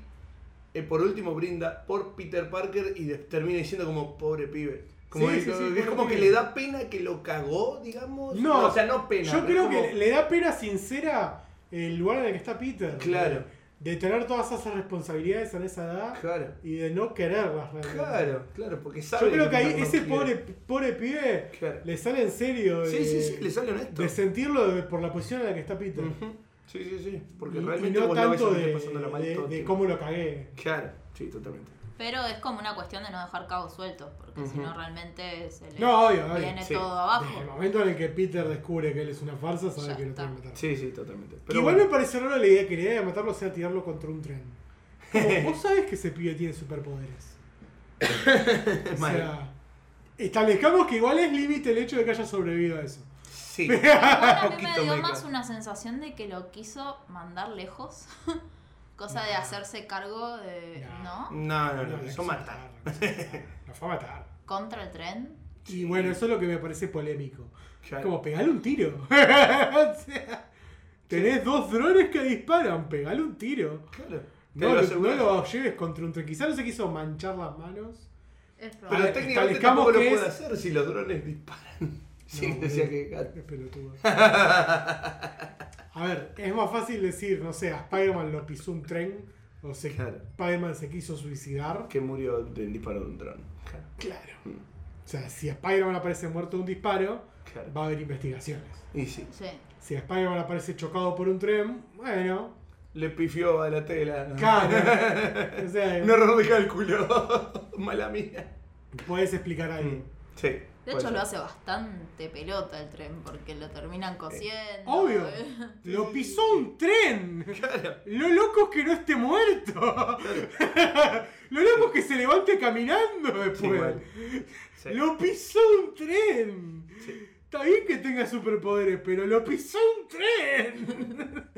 eh, por último brinda por Peter Parker y termina diciendo como pobre pibe. Como Sí, sí, sí, es como que le da pena que lo cagó, digamos. No, o sea, no pena. Yo creo como- que le da pena sincera el lugar en el que está Peter. Claro. De, de tener todas esas responsabilidades en esa edad Claro, y de no quererlas realmente. claro, claro, porque sabe Yo creo que ahí no ese quiere. pobre, pobre pibe Claro. le sale en serio de, Sí, sí, sí, le sale honesto. de sentirlo de- por la posición en la que está Peter. Sí, sí, sí. Porque y, y realmente no vos tanto de, mal de- de cómo lo cagué. Claro, sí, totalmente. Pero es como una cuestión de no dejar cabos sueltos, porque si no realmente se le No, obvio, obvio. viene sí. todo Desde abajo. el momento en el que Peter descubre que él es una farsa, sabe Ya que lo está. tiene que matar. Sí, sí, totalmente. Pero igual bueno. me parece raro la idea que la idea de matarlo sea tirarlo contra un tren. Como, <laughs> vos sabés que ese pibe tiene superpoderes. <laughs> O sea, establezcamos que igual es límite el hecho de que haya sobrevivido a eso. Sí. <laughs> Igual a mí me dio meca. más una sensación de que lo quiso mandar lejos. Cosa de No. hacerse cargo de. No. ¿No? No, no, no, quiso matar. Lo fue a matar. Contra el tren. Y bueno, eso es lo que me parece polémico. Claro. Como pegarle un tiro. <laughs> o sea, tenés dos drones que disparan, pegale un tiro. Claro. No lo lo, aseguras. no lo lleves contra un tren. Quizá no se quiso manchar las manos. Es Pero probable. técnicamente establezcamos tampoco lo puede es- hacer si los drones disparan. <laughs> No, necesidad boludo. que. Es pelotudo. <laughs> A ver, es más fácil decir, no sé, a Spider-Man lo pisó un tren. O se, Claro. Spider-Man se quiso suicidar. Que murió del disparo de un dron. Claro. Claro. Mm. O sea, si Spider-Man aparece muerto de un disparo, Claro. va a haber investigaciones. Y sí. Sí. Si Spider-Man aparece chocado por un tren, bueno, Le pifió a la tela. ¿no? cara. <laughs> o sea, Un error de cálculo. Mala mía. puedes explicar algo. Mm. Sí. De hecho, ser. lo hace bastante pelota el tren porque lo terminan cosiendo. Obvio. <laughs> Lo pisó un tren. Claro. Lo loco es que no esté muerto. Lo loco es que se levante caminando después. Sí. Lo pisó un tren. Sí. Está bien que tenga superpoderes, pero lo pisó un tren.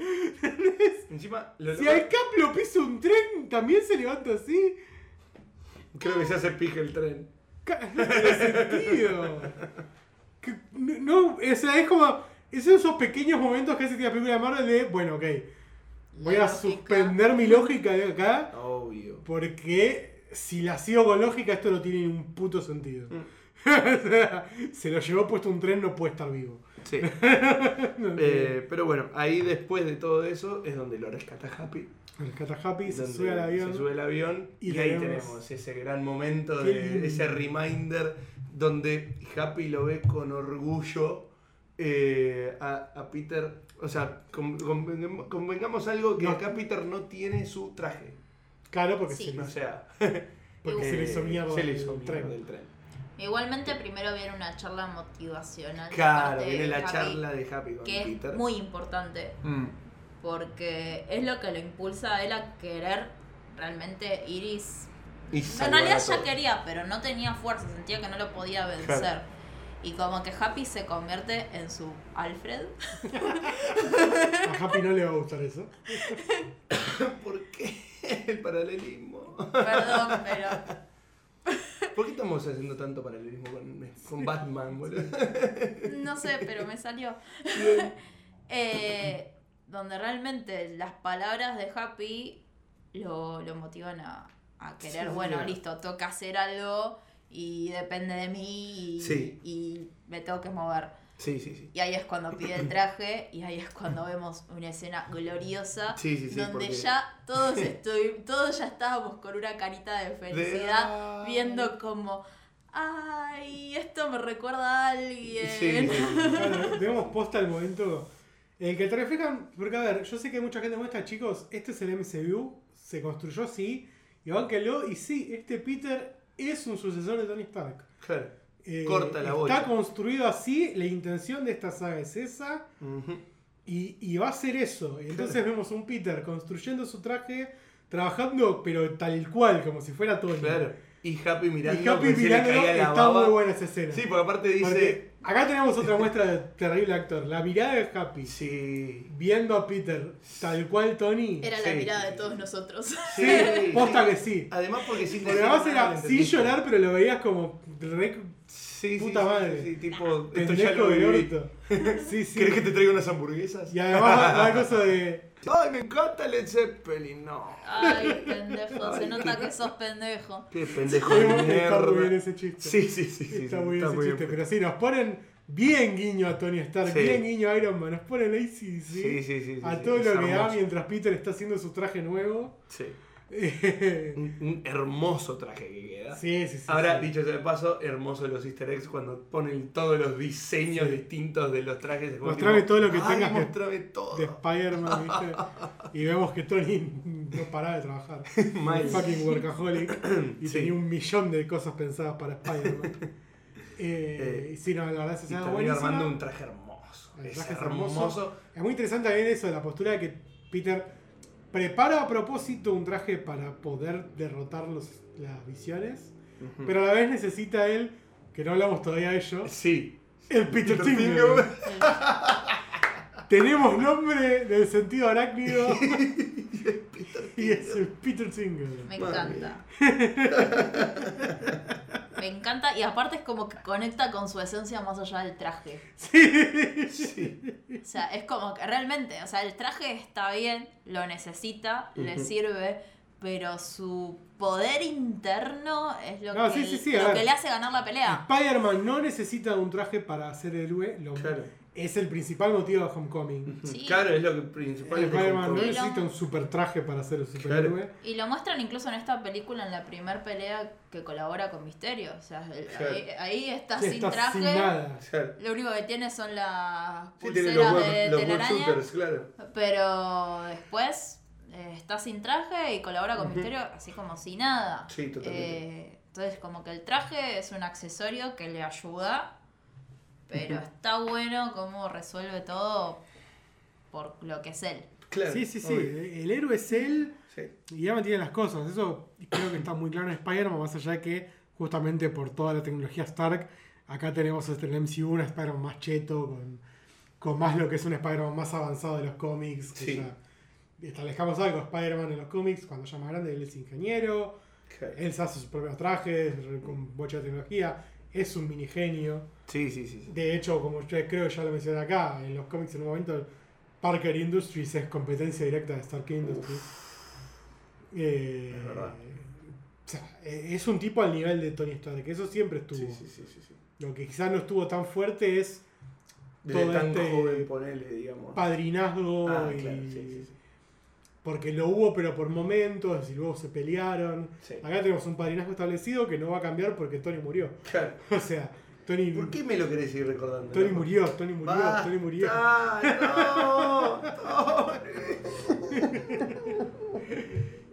Encima, lo si loco- al Cap lo pisa un tren, también se levanta así. creo que se hace pija el tren. No tiene <laughs> sentido. Que no, no, o sea, es como. Es esos pequeños momentos que hace la película de Marvel de, bueno, ok, voy La a lógica. suspender mi lógica de acá, Obvio. porque si la sigo con lógica, esto no tiene un puto sentido. Mm. <laughs> O sea, se lo llevó puesto un tren, no puede estar vivo. Sí. <laughs> Eh, pero bueno, ahí después de todo eso es donde lo rescata Happy. Rescata Happy, se sube al avión. Se sube al avión y y, ahí tenemos- tenemos ese gran momento, de, ese reminder donde Happy lo ve con orgullo eh, a, a Peter. O sea, con- convengamos, convengamos algo que No. acá Peter no tiene su traje. Claro, porque, Sí. se, le, O sea, <laughs> porque se le hizo eh, mierda se le el hizo tren. mierda el tren. Igualmente primero viene una charla motivacional. Claro, parte viene de la charla de Happy con Que Peter. es muy importante. Mm. Porque es lo que lo impulsa a él a querer realmente ir y... Y En realidad ya quería, pero no tenía fuerza, sentía que no lo podía vencer. Claro. Y como que Happy se convierte en su Alfred. A Happy no le va a gustar eso. <coughs> ¿Por qué el paralelismo? Perdón, pero <laughs> ¿Por qué estamos haciendo tanto paralelismo con, con Batman, boludo? no sé, pero me salió. <laughs> Eh, donde realmente las palabras de Happy lo, lo motivan a, a querer, Sí, bueno, listo, toca hacer algo y depende de mí y, Sí. y me tengo que mover. Sí, sí, sí. Y ahí es cuando pide el traje y ahí es cuando vemos una escena gloriosa Sí, sí, sí, donde porque- ya todos estoy, todos ya estábamos con una carita de felicidad viendo como ay, esto me recuerda a alguien. Sí, sí, sí. Claro, posta el momento en el que te reflejan. Porque, a ver, yo sé que mucha gente muestra, chicos, este es el MCU, se construyó así, y bánquenlo, y sí, este Peter es un sucesor de Tony Stark. Claro. Eh, Corta la Está construido así, la intención de esta saga es esa, y, y va a ser eso. Y entonces vemos un Peter construyendo su traje, trabajando, pero tal cual, como si fuera Tony. Claro. Y Happy mirando. Y Happy la está baba. muy buena esa escena. Sí, porque aparte dice. Porque acá tenemos otra muestra de terrible actor. La mirada de Happy. Sí. Viendo a Peter, tal cual Tony. Era Sí, la mirada sí, de sí. todos nosotros. Sí, Posta sí. que sí. Además, porque sí. Porque además era sin llorar, pero lo veías como re Sí, sí, Puta sí, madre. Sí, sí, tipo, esto ya pendejo lo viví. <laughs> Sí, sí. ¿Querés que te traiga unas hamburguesas? Y además <laughs> la cosa de. Ay, me encanta Led Zeppelin. No. Ay, pendejo, se nota que sos pendejo. Qué pendejo de Está muy bien ese chiste. Sí, sí, sí. sí, Está sí, muy bien ese chiste. bien. Pero sí, nos ponen bien guiño a Tony Stark, Sí. bien guiño a Iron Man. Nos ponen ahí sí, Sí, sí. sí, sí. sí, A sí, todo lo que da mientras Peter está haciendo su traje nuevo. Sí. <laughs> Un, un hermoso traje que queda. sí, sí. Ahora, sí. dicho sea de paso, hermoso los easter eggs cuando ponen todos los diseños Sí. distintos de los trajes. Mostrame todo lo que "Ay, tengas que- Mostrame todo. de Spider-Man, ¿viste? Y vemos que Tony no paraba de trabajar. <laughs> Un fucking workaholic. <clears throat> Y Sí. tenía un millón de cosas pensadas para Spider-Man. <laughs> Eh, Eh, y sí, no, la verdad que termina armando un traje hermoso. El traje es hermoso. hermoso. Es muy interesante también eso la postura de que Peter prepara a propósito un traje para poder derrotar los, las visiones. Pero a la vez necesita él, que no hablamos todavía de ello, Sí. el Peter, Peter. Tingle. <laughs> Tenemos nombre del sentido arácnido. <laughs> y es el Peter Tingle. Me encanta. <laughs> Me encanta y aparte es como que conecta con su esencia más allá del traje. Sí. O sea, es como que realmente, o sea, el traje está bien, lo necesita, le Ujú. sirve, pero su poder interno es lo, No, que, sí, sí, sí, a lo ver. que le hace ganar la pelea. Spider-Man no necesita un traje para ser héroe. lo- Claro. Es el principal motivo de Homecoming. Sí. Claro, es lo que principal es de Spider-Man no necesita un super traje para ser un superhéroe. Y lo muestran incluso en esta película, en la primer pelea que colabora con Misterio. O sea, el- Claro. ahí, ahí está Sí, sin está traje. sin nada. Claro. Lo único que tiene son las Sí, tiene los pulseras web, de los web telaraña. shooters, claro. Pero después eh, está sin traje y colabora con. Misterio así como si nada. Sí, totalmente. Eh, entonces como que el traje es un accesorio que le ayuda, pero está bueno cómo resuelve todo por lo que es él. Claro. Sí, sí, sí. obvio. El héroe es él Sí. y ya mantiene las cosas. Eso creo que está muy claro en Spider-Man, más allá de que justamente por toda la tecnología Stark, acá tenemos este, el MCU un Spider-Man más cheto, con, con más lo que es un Spider-Man más avanzado de los cómics. que Sí. ya establezcamos algo, Spider-Man en los cómics, cuando ya más grande, él es ingeniero, él se hace sus propios trajes, con mucha tecnología, es un mini genio. Sí, sí, sí. sí. De hecho, como yo creo que ya lo mencioné acá, en los cómics en un momento, Parker Industries es competencia directa de Stark Industries. Eh, Es verdad. O sea, eh, es un tipo al nivel de Tony Stark, que eso siempre estuvo. Sí, sí, sí, sí, sí. Lo que quizás no estuvo tan fuerte es Desde Todo tan este joven, ponele, digamos. padrinazgo Ah, y. claro, sí, sí, sí. Porque lo hubo, pero por momentos, y luego se pelearon. Sí. Acá tenemos un padrinazgo establecido que no va a cambiar porque Tony murió. Claro. <laughs> O sea, Tony, ¿Por qué me lo querés seguir recordando? Tony no? murió, Tony murió, Basta, Tony murió. No,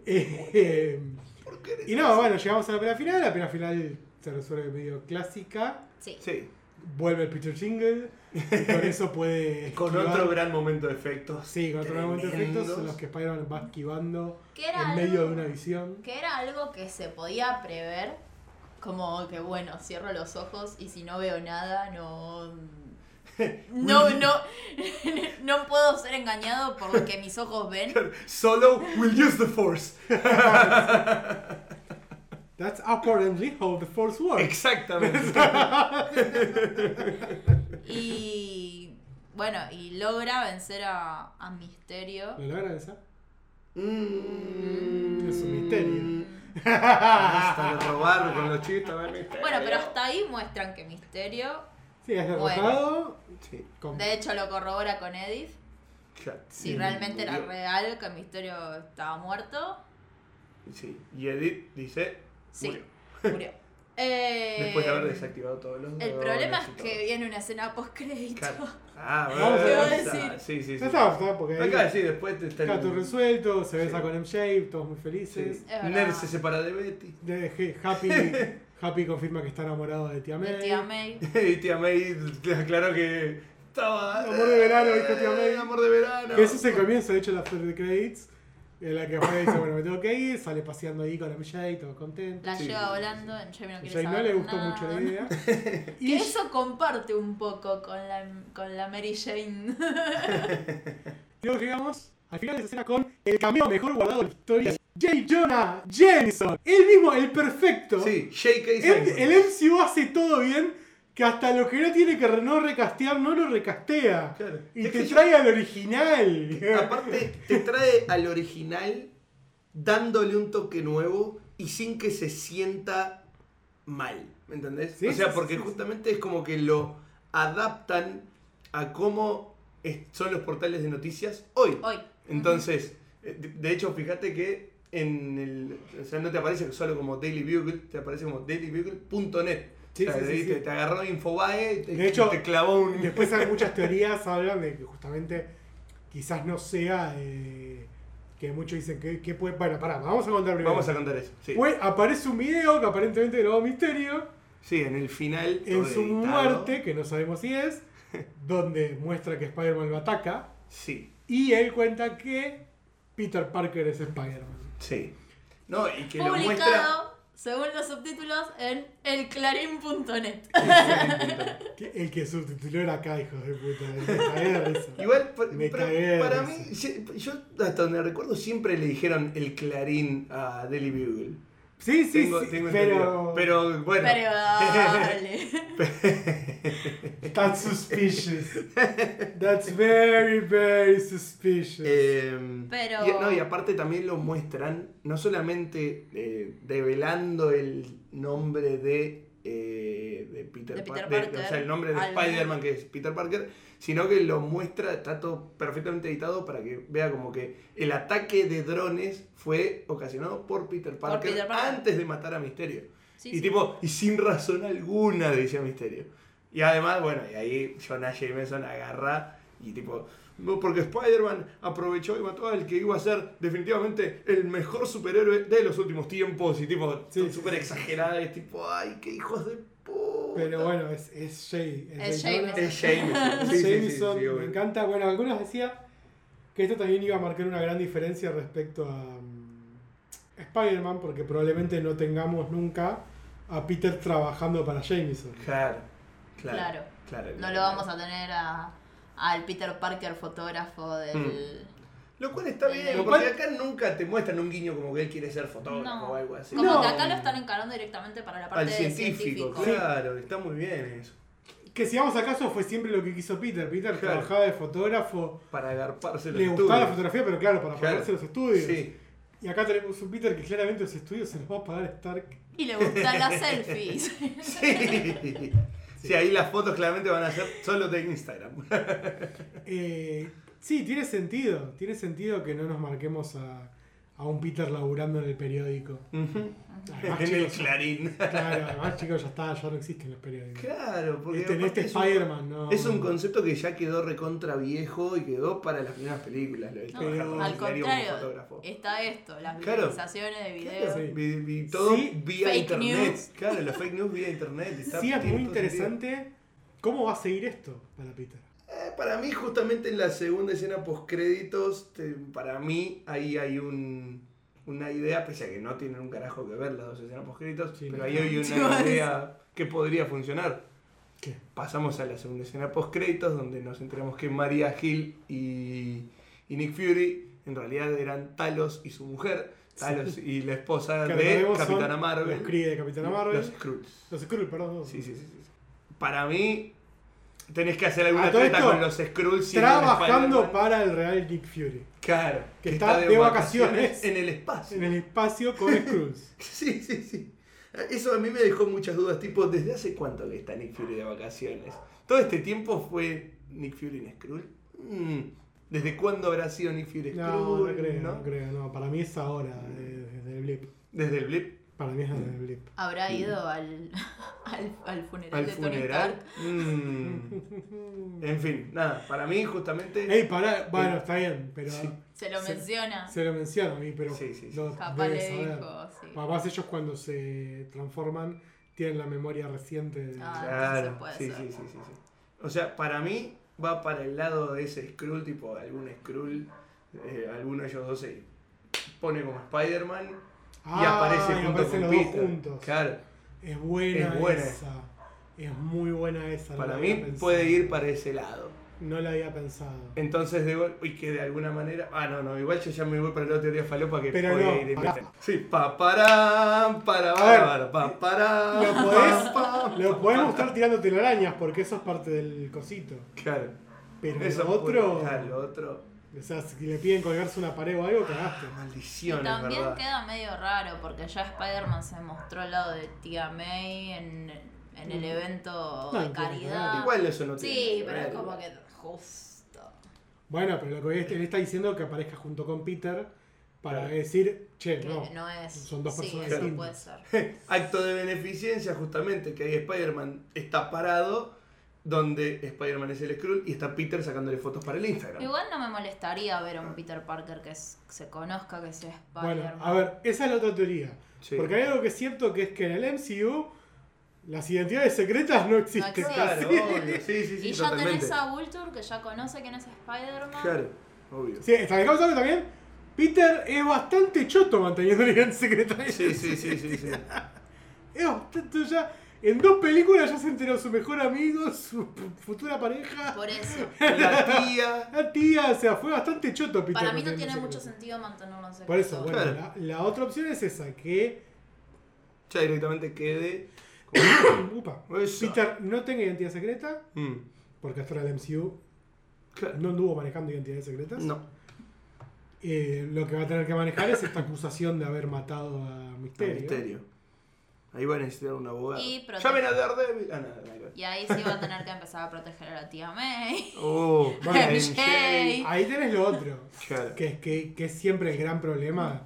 Eh, <laughs> eh, ¿Por qué eres y no, bueno, llegamos a la pena final. La pena final se resuelve medio clásica. Sí. Sí, Vuelve el Peter Jingle. Y con eso puede. <laughs> con esquivar- otro gran momento de efectos. Sí, con otro gran momento de efectos en los que Spider-Man va esquivando en medio algo- de una visión. Que era algo que se podía prever, como que bueno, cierro los ojos y si no veo nada, no. <laughs> No, no, <laughs> no puedo ser engañado por lo que mis ojos ven. Solo will use the force. That's apparently how the Force works. Exactamente. <laughs> Y bueno, y logra vencer a, a Misterio. ¿Lo logra esa? Mm. Es un misterio. Hasta de robar con los chistes. a ver, misterio. Bueno, pero hasta ahí muestran que Misterio, Sí, es derrotado. Sí, con- de hecho lo corrobora con Edith, ya. si Sí, realmente era real que Misterio estaba muerto. Sí. Y Edith dice. Sí, murió. murió. Eh, <laughs> Después de haber desactivado todos los. El problema es que viene una escena post crédito. Claro. Ah, <laughs> bueno. ¿Qué iba a decir? Sí, sí, sí. Está, está, porque ahí Acá sí, después te está está todo resuelto, se besa Sí. con MJ, todos muy felices. Sí. Nerd se separa de Betty. De- Happy, <laughs> Happy confirma que está enamorado de Tia May. De tía May. Y tía May le aclaró que estaba. Amor de verano, dijo tía May. Amor de verano. Que ese es el comienzo, de hecho, la after de credits. En la que Fred dice, bueno, me tengo que ir, sale paseando ahí con MJ, todo contento. La Sí, lleva sí, sí. volando, en no A quiere Jay no saber le gustó nada. mucho la idea. <laughs> Que Y eso comparte un poco con la, con la Mary Jane. <laughs> luego llegamos al final de esa escena con el cameo mejor guardado de la historia. J. Jonah Jameson, el mismo, el perfecto. Sí, J.K. El, el MCU hace todo bien, que hasta lo que no tiene que no recastear, no lo recastea. Claro. Y Es te yo- trae al original. <laughs> Aparte, te trae al original dándole un toque nuevo y sin que se sienta mal. ¿Me entendés? Sí, o sea, porque sí, sí. justamente es como que lo adaptan a cómo son los portales de noticias hoy. Hoy. Entonces, eh, de de hecho, fíjate que en el. O sea, no te aparece solo como Daily Bugle, te aparece como dailybugle.net. Sí, o sea, sí, sí, ahí sí. te, te agarró Infobae, te, De hecho, te clavó un. Después hay muchas <laughs> teorías hablan de que justamente quizás no sea eh, que muchos dicen que, que puede. Bueno, pará, vamos a contar primero. Vamos a contar eso. Sí. Pues aparece un video que aparentemente grabó Misterio Sí, en el final. en su editado. muerte, que no sabemos si es, <laughs> donde muestra que Spider-Man lo ataca Sí, y él cuenta que Peter Parker es Spider-Man. sí. No, y que lo muestra. Según los subtítulos, en elclarín.net. <laughs> El que subtituló era acá, hijos de puta. Me cagué de risa. Igual, pa- Me pero cagué de para risa. mí, yo hasta donde recuerdo siempre le dijeron el clarín a Daily Bugle. Sí, sí, tengo, sí. tengo pero. bueno. Pero dale. <laughs> That's suspicious. That's very, very suspicious. Eh, Pero- y, no, y aparte también lo muestran, no solamente eh, develando el nombre de, eh, de Peter, De Peter de- Parker o sea, el nombre de Spider-Man que es Peter Parker, sino que lo muestra, está todo perfectamente editado para que vea como que el ataque de drones fue ocasionado por Peter Parker, Peter Parker. antes de matar a Misterio. Sí, y sí. tipo, y sin razón alguna, decía Misterio. Y además, bueno, y ahí Jonah Jameson agarra y tipo, no, porque Spider-Man aprovechó y mató al que iba a ser definitivamente el mejor superhéroe de los últimos tiempos. Y tipo, Sí, sí, súper sí. exagerada, y tipo, ay, qué hijos de puta. Pero bueno, es, es Jay. Es Jay Jameson. Es Jameson. Sí, sí, sí, Jameson, sí, obvio. me encanta. Bueno, algunos decían que esto también iba a marcar una gran diferencia respecto a mm, Spider-Man, porque probablemente no tengamos nunca a Peter trabajando para Jameson. Claro, claro. Claro. claro, No claro, lo vamos a tener a, al Peter Parker fotógrafo del. Mm. Lo cual está bien, Lo porque cual- acá nunca te muestran un guiño como que él quiere ser fotógrafo No. o algo así. Como No. que acá lo están encarando directamente para la parte Al de científico, científico. claro, está muy bien eso. Que si vamos caso fue siempre lo que quiso Peter. Peter Claro. trabajaba de fotógrafo, Para agarparse los le gustaba la fotografía, pero claro, para Claro. pagarse los estudios. Sí, Y acá tenemos un Peter que claramente los estudios se los va a pagar Stark. Y le gustan las selfies. <laughs> Sí. Sí, ahí las fotos claramente van a ser solo de Instagram. Eh, sí, tiene sentido. Tiene sentido que no nos marquemos a, a un Peter laburando en el periódico. Ujú. Además, en el chicos, Clarín. Claro, además chicos, ya está, ya no existen los periódicos. Claro, porque Este, este es un- Spider-Man, no. Es un concepto que ya quedó recontra viejo y quedó para las primeras películas. Lo No, Pero- al contrario, está esto, las Claro. visualizaciones de videos. Sí. Vi, vi todo Sí, vía fake internet. news. Claro, los fake news vía internet. <laughs> Está- Sí, es muy sentido. interesante cómo va a seguir esto para Peter. Eh, para mí, justamente en la segunda escena post créditos, para mí ahí hay un, una idea, pese a que no tienen un carajo que ver las dos escenas post créditos, Sí, pero ahí hay una <laughs> idea que podría funcionar. ¿Qué? Pasamos a la segunda escena post créditos, donde nos enteramos que Maria Hill y, y Nick Fury en realidad eran Talos y su mujer, Talos y la esposa Que de Capitana Marvel. Los Kree de Capitana Marvel. Los Skrulls. Los Skrull, perdón. Sí, sí, sí, sí. Para mí, tenés que hacer alguna treta con los Skrulls. Trabajando para el Real Nick Fury. Claro, que está de vacaciones en el espacio. En el espacio con <laughs> Skrulls. Sí, sí, sí. Eso a mí me dejó muchas dudas, tipo, ¿desde hace cuánto que está Nick Fury de vacaciones? ¿Todo este tiempo fue Nick Fury en Skrull? Mm, ¿Desde cuándo habrá sido Nick Fury No, Skrull? no creo, ¿no? no creo. No, para mí es ahora, de- desde el blip. Desde el blip Para mí es desde el blip. Habrá ido al, <laughs> al, al funeral al de Tony funeral. Stark. Mm. En fin, nada, para mí justamente... Ey, pará, bueno, está bien, pero Sí. Se lo Se- menciona. se lo menciona a mí, pero Sí, sí, sí. Capaz le saber. dijo, sí. Además ellos cuando se transforman tienen la memoria reciente de... Ah. Claro, puede sí, ser. sí, sí, sí, sí. O sea, para mí va para el lado de ese Skrull, tipo algún Skrull, eh, alguno de ellos dos se pone como Spider-Man y aparece y junto aparecen con los dos Peter. juntos. Claro, Es buena, Es buena. esa. Es muy buena esa. para mí puede ir para ese lado. No la había pensado. Entonces, de gol- y que de alguna manera. Ah, no, no, igual yo ya me voy para la teoría falopa que Pero no, ir mente. Sí, pa para, para, para, pa para. Lo podés, pa, lo podemos estar tirando telarañas porque eso es parte del cosito. Claro. Pero Eso otro. puede- claro, otro. O sea, si le piden colgarse una pared o algo, cagaste. Y Maldición, es también verdad. queda medio raro porque ya Spider-Man se mostró al lado de Tía May en, en el evento No, de caridad. Igual eso no tiene Sí, pero es como que justo. Bueno, pero lo que él está diciendo que aparezca junto con Peter para Claro. decir, che, Que no. no, es. son dos sí, personas eso distintas. puede ser. <laughs> Acto de beneficencia, justamente, que ahí Spider-Man está parado, donde Spider-Man es el Skrull y está Peter sacándole fotos para el Instagram. Igual no me molestaría ver a un Peter Parker que es- se conozca que sea Spider-Man. Bueno, a ver, esa es la otra teoría. Sí. Porque hay algo que es cierto que es que en el MCU las identidades secretas no existen. existen. Claro, sí, sí, sí, y ya totalmente. tenés a Vulture que ya conoce quién es Spider-Man. Claro, obvio. Sí, está dejado saber también. Peter es bastante choto manteniendo la identidad secreta. Sí, sí, sí, sí, sí. <laughs> Es bastante ya. En dos películas ya se enteró su mejor amigo, su fu- futura pareja, Por eso. <laughs> La tía. la tía, o sea, fue bastante choto Peter. Para mí no tiene secreto. mucho sentido mantenerlo en secreto. Por eso, bueno, Claro. la, la otra opción es esa, que Ya directamente quede. <coughs> upa. Peter no tenga identidad secreta, Mm, porque hasta ahora el MCU claro. no anduvo manejando identidades secretas. No, Eh, lo que va a tener que manejar es esta acusación de haber matado a Misterio. misterio. Ahí va a necesitar un abogado. Y protege- Llamen a Daredevil. Ah, nada, nada. Y ahí sí va a tener que empezar a proteger a la tía May. Oh, <laughs> MJ. Ahí tenés lo otro, Claro. que es que, que es siempre el gran problema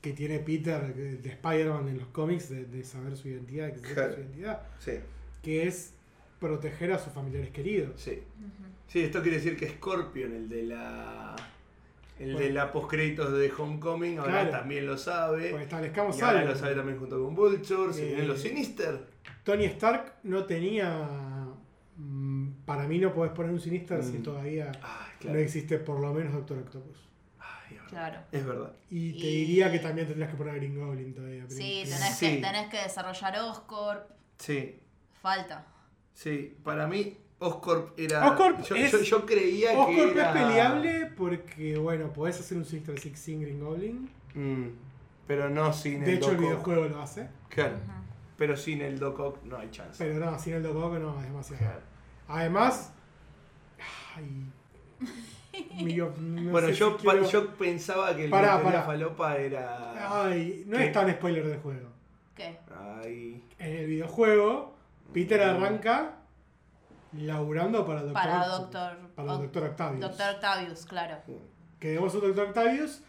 que tiene Peter de de Spider-Man en los cómics, de, de saber su identidad, de que Claro. su identidad, Sí, que es proteger a sus familiares queridos. sí. Sí, esto quiere decir que Scorpion, el de la. El de la postcréditos de Homecoming, ahora Claro. también lo sabe. Pues establezcamos y ahora algo. lo sabe también junto con Vulture. Eh, vienen los Sinister. Tony Stark no tenía. mm, Para mí no podés poner un Sinister si Mm. todavía no existe por lo menos Doctor Octopus. Claro. Es verdad. Y te Y- diría que también tendrías que poner a Green Goblin todavía. pero- Sí, tenés, Sí. Que, tenés que desarrollar Oscorp. Sí, Falta. sí. Para mí, Oscorp era. Oscorp yo, es- yo, yo creía Oscorp que era. es peleable porque, bueno, podés hacer un Sinister Six sin Green Goblin. Mm, pero no sin De el hecho, el videojuego lo hace. Claro. Pero sin el Doc Ock no hay chance. Pero no, sin el Doc Ock no, es demasiado. Claro. Además. Ay, no bueno, yo, si pa- quiero- yo pensaba que el Pará, de la falopa era. Ay, no ¿Qué? es tan spoiler del juego. ¿Qué? Ay. En el videojuego, Peter arranca laburando para Doctor Para. Doctor. Para el Doctor Octavius. Doctor Octavius, claro. Que vemos un Doctor Octavius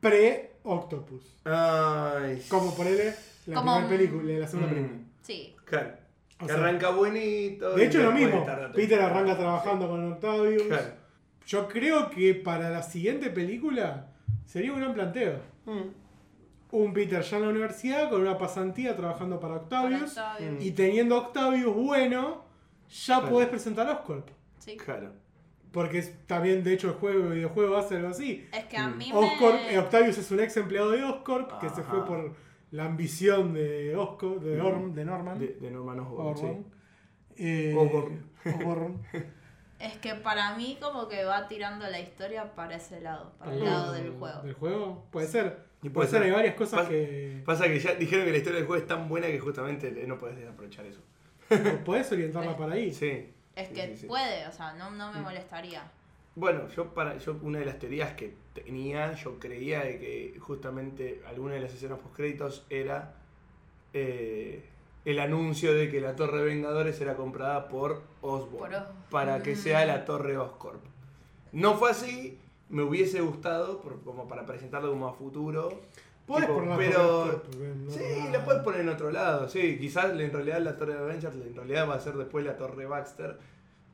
pre-Octopus. Ay. Como ponerle la Como primera un- película, la segunda Mm. película. Sí. Claro. O que sea, arranca bonito. De hecho, es lo mismo. Peter arranca trabajando con Octavius. Claro. Yo creo que para la siguiente película sería un gran planteo. Mm. Un Peter ya en la universidad con una pasantía trabajando para Octavius. Para Octavius. Y teniendo Octavius bueno, ya Claro. podés presentar a Oscorp. Sí. Claro. Porque es- también, de hecho, el juego el videojuego hace algo así. Es que a Mm. mí Oscorp, me... Octavius es un ex empleado de Oscorp que se fue por la ambición de Oscorp, de, Orm- de Norman. De, de Norman Osborn, Osborn. sí. Eh, Osborn. Osborn. <laughs> Es que para mí como que va tirando la historia para ese lado, para el lado del juego. ¿Del juego? Puede ser. Y puede puede ser, hay varias cosas que. Pasa que ya dijeron que la historia del juego es tan buena que justamente no puedes desaprovechar eso. Podés orientarla para ahí. Sí. Es que sí, sí. puede, o sea, no, no me Mm. molestaría. Bueno, yo para yo una de las teorías que tenía, yo creía de que justamente alguna de las escenas post créditos era eh, el anuncio de que la Torre Vengadores era comprada por Osborn Por Os- para que Mm. sea la Torre Oscorp. No fue así, me hubiese gustado por- como para presentarlo como a futuro. Tipo, ponerla pero Oscorp, en sí, otro la puedes poner en otro lado, sí, quizás en realidad la Torre de Avengers en realidad va a ser después la Torre Baxter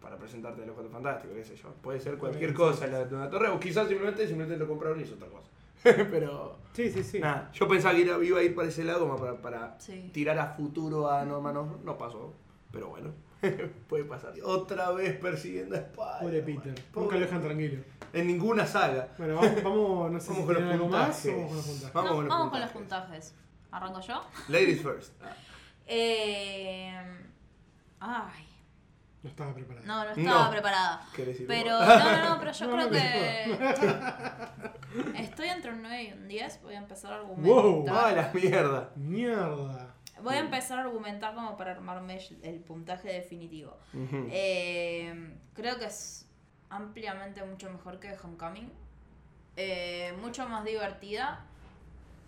para presentarte a los Cuatro Fantásticos, qué sé yo. Puede ser cualquier cosa la, la torre, o quizás simplemente, simplemente lo compraron y es otra cosa. <laughs> Pero, Sí, sí, sí. nada, yo pensaba que iba, iba a ir para ese lado como para, para Sí. tirar a futuro a Norman Osborn. No pasó, pero bueno, <laughs> puede pasar. Otra vez persiguiendo a Spider. Pobre Peter. Nunca lo dejan tranquilo. En ninguna saga. Bueno, vamos, vamos no sé Vamos si con los más puntajes. o vamos con los puntajes. Vamos No, con los vamos con los puntajes. puntajes. ¿Arranco yo? Ladies first. <laughs> Eh... Ay, No estaba preparado. no, no estaba No. preparada. ¿Querés ir Pero, no, no, no, pero yo <laughs> No, creo no, que... Estoy entre un 9 y un 10, voy a empezar a Wow. argumentar. Ah, la mierda. Mierda. Voy a empezar a argumentar como para armarme el puntaje definitivo. Eh, creo que es ampliamente mucho mejor que Homecoming. Eh, mucho más divertida.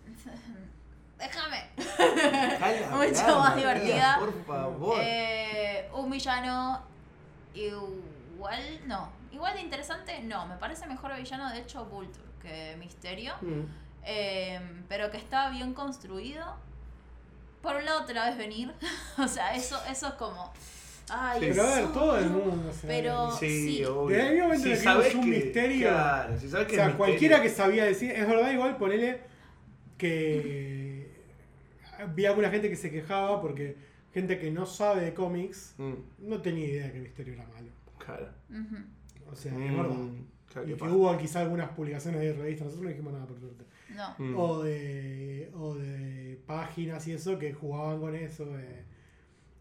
<laughs> Déjame. <laughs> Mucho más divertida. Por favor. Eh, un villano igual, no. Igual de interesante, no. Me parece mejor villano, de hecho, Vulture que Misterio. Mm. Eh, pero que está bien construido. Por un lado te la ves venir. <laughs> o sea, eso, eso es como. Ay, Sí. Pero a ver, eso- todo el mundo se Pero- Sí, sí. Desde el momento el que vimos un misterio- Claro, si sabes O que sea, es cualquiera que sabía decir, es verdad, igual ponele que vi alguna gente que se quejaba porque gente que no sabe de cómics Mm, no tenía idea que Misterio era malo. claro. O sea, es Mm, verdad. claro, Y ¿qué que pasa? hubo quizá algunas publicaciones de revistas, nosotros no dijimos nada por suerte. No. Mm. O, de, o de páginas y eso que jugaban con eso. eh.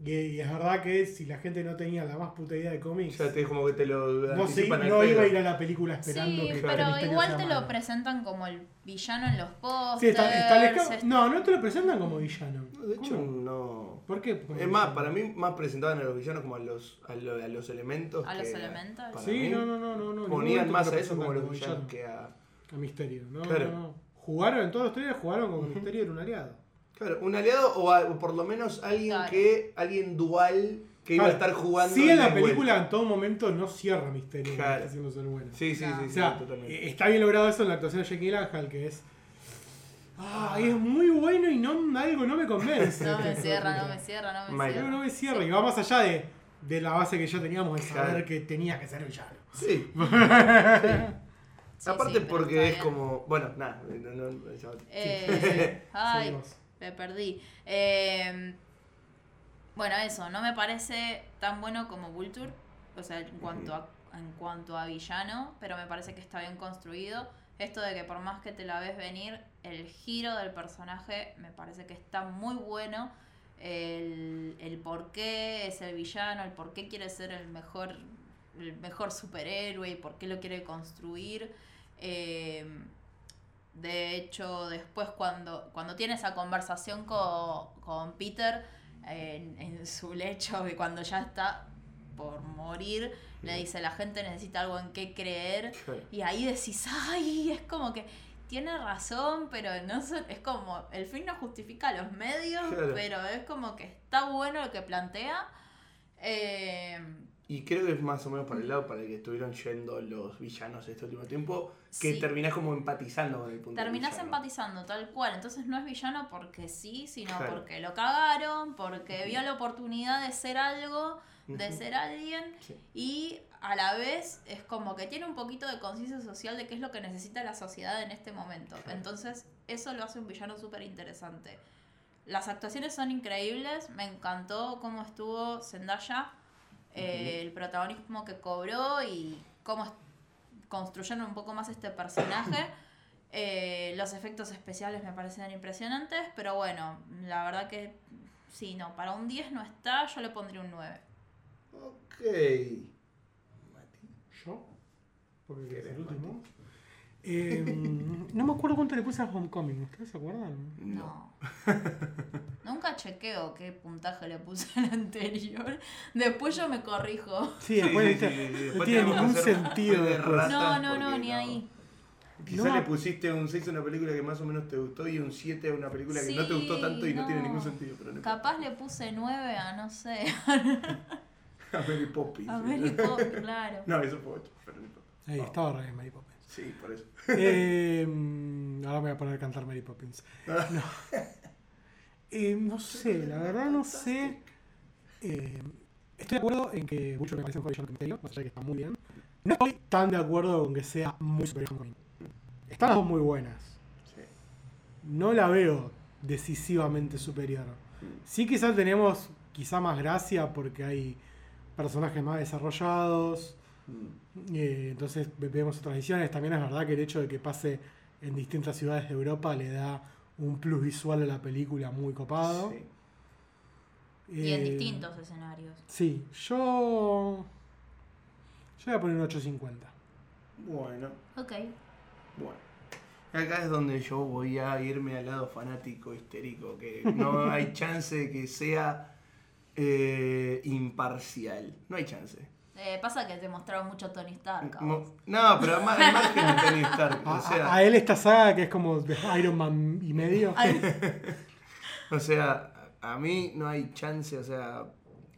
Y, y es verdad que si la gente no tenía la más puta idea de cómics, Ya te como que te lo no, sí, no iba a ir a la película esperando Sí, que pero el igual te malo. lo presentan como el villano en los Sí, pósters. está, establecido- es- No, no te lo presentan como villano. No, De hecho, ¿Cómo? no. ¿Por qué? Porque Es más, para mí más presentaban a los villanos como a los, a lo- a los elementos. A los elementos. para Sí, mí no, no, no, no. Ponían más a eso como a los villanos villano. que a. A Misterio, ¿no? Claro. no, no. Jugaron en todos los trailers, jugaron como Misterio era un aliado. Claro, un aliado o, a- o por lo menos alguien Claro. que. alguien dual que iba a Claro, estar jugando. Sí, en la vuelta. película en todo momento no cierra Misterio Claro. está haciendo ser bueno. Sí, sí, sí, O sí, sea, totalmente. eh, está bien logrado eso en la actuación de Jake Gyllenhaal, que es. Ah, es muy bueno y no, algo no me convence. No me cierra, no me cierra, no me. Algo cierra. no me cierra. Y va más allá de, de la base que ya teníamos de saber Claro. que tenía que ser villano. Sí. Sí, Aparte sí, pero porque está es bien. como. Bueno, nada. No, no, no, ya- Eh, ay, Seguimos. Me perdí. Eh, bueno, eso, no me parece tan bueno como Vulture, o sea, en cuanto a, en cuanto a villano, pero me parece que está bien construido. Esto de que por más que te la ves venir, el giro del personaje me parece que está muy bueno. El, el por qué es el villano, el por qué quiere ser el mejor, el mejor superhéroe y por qué lo quiere construir. Eh, de hecho, después cuando, cuando tiene esa conversación con, con Peter en, en su lecho, y cuando ya está por morir, le dice la gente necesita algo en qué creer. Y ahí decís, <laughs> ay, es como que tiene razón, pero no son- es como, el fin no justifica los medios, Claro. pero es como que está bueno lo que plantea. Eh, Y creo que es más o menos para el lado para el que estuvieron yendo los villanos este último tiempo, que Sí. terminás como empatizando con el punto terminás empatizando tal cual, entonces no es villano porque sí, sino Claro. porque lo cagaron, porque vio la oportunidad de ser algo, de ser alguien Sí. y a la vez es como que tiene un poquito de conciencia social de qué es lo que necesita la sociedad en este momento. Claro. Entonces eso lo hace un villano súper interesante. Las actuaciones son increíbles, me encantó cómo estuvo Zendaya, eh, el protagonismo que cobró y cómo construyeron un poco más este personaje. <coughs> Eh, los efectos especiales me parecen impresionantes, pero bueno, la verdad que sí, no, para un 10 no está, yo le pondría un 9. Ok. Mati. ¿Yo? Porque es ¿Querés, el último. Eh, <laughs> no me acuerdo cuánto le puse a Homecoming, ¿ustedes se acuerdan? No. <laughs> Nunca chequeo qué puntaje le puse al anterior. Después yo me corrijo. Sí, después, sí, no tiene ningún sentido. de. No, no, no, ni no. ahí. Quizá No. le pusiste un 6 a una película que más o menos te gustó y un 7 a una película que no te gustó tanto y no, tiene ningún sentido. Pero no. Capaz le puse 9 a no sé, <laughs> A Mary Poppins. a Mary Poppins, claro. No, eso fue 8, pero no. Ahí, estaba re Mary Poppins. Sí, por eso. Eh, ahora me voy a poner a cantar Mary Poppins. No, <laughs> Eh, no sé, la verdad no sé. Eh, estoy de acuerdo en que mucho me parece mejor que Misterio, más allá de que está muy bien. No estoy tan de acuerdo con que sea muy superior a Homecoming. Están las dos muy buenas. Sí. No la veo decisivamente superior. Sí quizás tenemos quizá más gracia porque hay personajes más desarrollados. Mm. Eh, entonces ve- vemos otras visiones. También es verdad que el hecho de que pase en distintas ciudades de Europa le da un plus visual a la película muy copado. Sí. Y en distintos escenarios. Sí, yo. Yo voy a poner un 850. Bueno, Ok. bueno. Acá es donde yo voy a irme al lado fanático, histérico, que no <laughs> hay chance de que sea eh, imparcial. No hay chance. Eh, pasa que te mostraron mucho Tony Stark. a Mo- vos. No, pero además, al margen de Tony Stark. <laughs> A, O sea, a- a él esta saga que es como de Iron Man y medio. <laughs> O sea, a a mí no hay chance, o sea,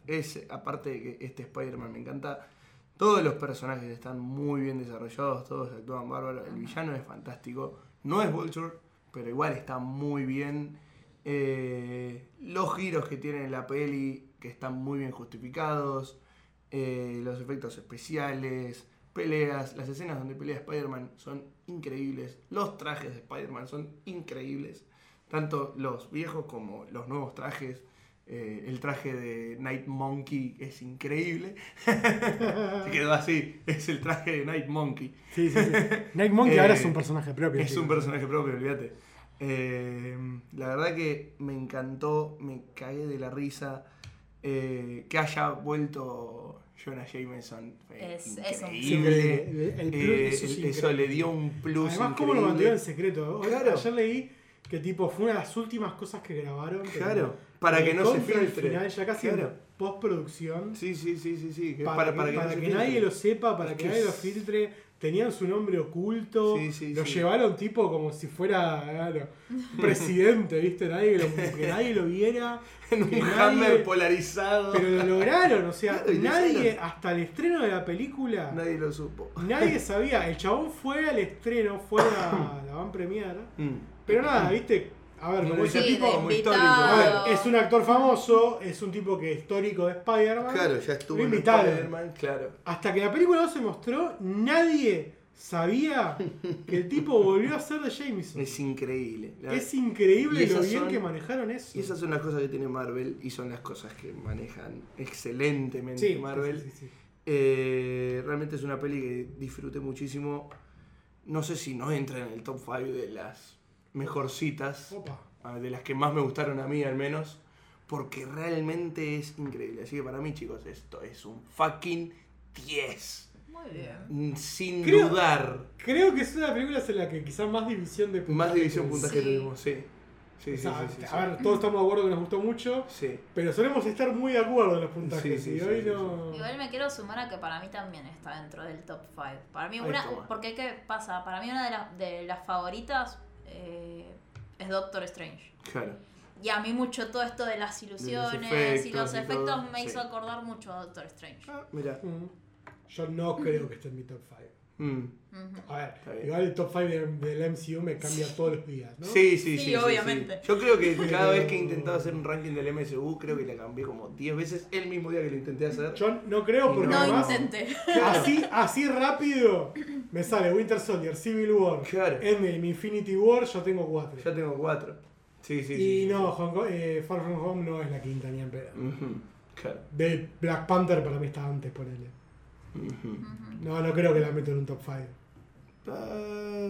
es aparte de que este Spider-Man me encanta, todos los personajes están muy bien desarrollados, todos actúan bárbaro, el villano es fantástico, no es Vulture, pero igual está muy bien. Eh, los giros que tiene la peli, que están muy bien justificados, eh, los efectos especiales, peleas, las escenas donde pelea Spider-Man son increíbles, los trajes de Spider-Man son increíbles, tanto los viejos como los nuevos trajes. Eh, el traje de Night Monkey es increíble. <laughs> Se quedó así, es el traje de Night Monkey. Sí, sí, sí. Night Monkey Eh, ahora es un personaje propio. Es un personaje propio, olvídate. Eh, la verdad que me encantó, me cagué de la risa. Eh, que haya vuelto Jonah Jameson. Es- es un- increíble. El- el Eh, eso es eso increíble. le dio un plus. Además, ¿cómo lo increíble. mantuvieron en secreto? Hoy- Claro. Ayer leí que tipo fue una de las últimas cosas que grabaron. pero Claro, para que no se filtre. final, ya casi Claro. Postproducción. Sí, sí, sí, sí, sí. para, para, que, para nadie lo sepa, para Es que, que nadie lo filtre. Tenían su nombre oculto. Sí, sí, lo sí. llevaron tipo como si fuera claro, presidente, ¿viste? Nadie lo- que nadie lo viera. <laughs> En un hammer nadie- polarizado. Pero lo lograron, o sea, Claro, <laughs> nadie, hasta el estreno de la película, nadie, Nadie lo supo. <laughs> sabía. El chabón fue al estreno, fue a la <coughs> van premier. Mm. Pero nada, ¿viste? A ver, como Ese Sí, tipo de como histórico. A ver, es un actor famoso, es un tipo que es histórico de Spider-Man. Claro, ya estuvo en. Spider-Man, claro. Hasta que la película no se mostró, nadie sabía que el tipo volvió a ser de Jameson. Es increíble. La- Es increíble lo bien son- que manejaron eso. Y esas son las cosas que tiene Marvel y son las cosas que manejan excelentemente Sí, Marvel. sí, sí, sí. Eh, realmente es una peli que disfruté muchísimo. No sé si no entra en el top 5 de las mejorcitas, Opa. ah, de las que más me gustaron a mí al menos, porque realmente es increíble. Así que para mí, chicos, esto es un fucking 10. Muy bien. Mm, Sin Creo- dudar. Creo que es una película en la que quizás más división de Más división tuvimos. puntaje Sí. tuvimos, sí. Sí, O sí, sea, sí, sí, a ver, todos estamos de acuerdo que nos gustó mucho, Sí. pero solemos estar muy de acuerdo en los puntajes. Sí, sí, y hoy sí, no. Igual me quiero sumar a que para mí también está dentro del top 5. Para mí Ahí una, toma. porque qué pasa, para mí una de, de las favoritas eh, es Doctor Strange. Claro. Y a mí mucho todo esto de las ilusiones y efectos los y efectos todo, me sí. hizo acordar mucho a Doctor Strange. Ah, mira. Mm. Yo no creo que esté en mi top 5. Mm. A ver, igual el top 5 del, del MCU me cambia todos los días, ¿no? Sí, sí, sí, Sí, sí, obviamente. sí. Yo creo que <laughs> cada vez que he intentado hacer un ranking del MSU, creo que la cambié como 10 veces el mismo día que lo intenté hacer. Yo no creo porque No además, intenté. así, así rápido me sale Winter Soldier, Civil War, Claro. Endgame, Infinity War, yo tengo 4. Ya tengo 4. Sí, sí, sí. y sí, no, Hong Kong- eh, Far From Home no es la quinta ni en pedo. Claro. De Black Panther para mí está antes, ponele. No, no creo que la meto en un top 5. Ah,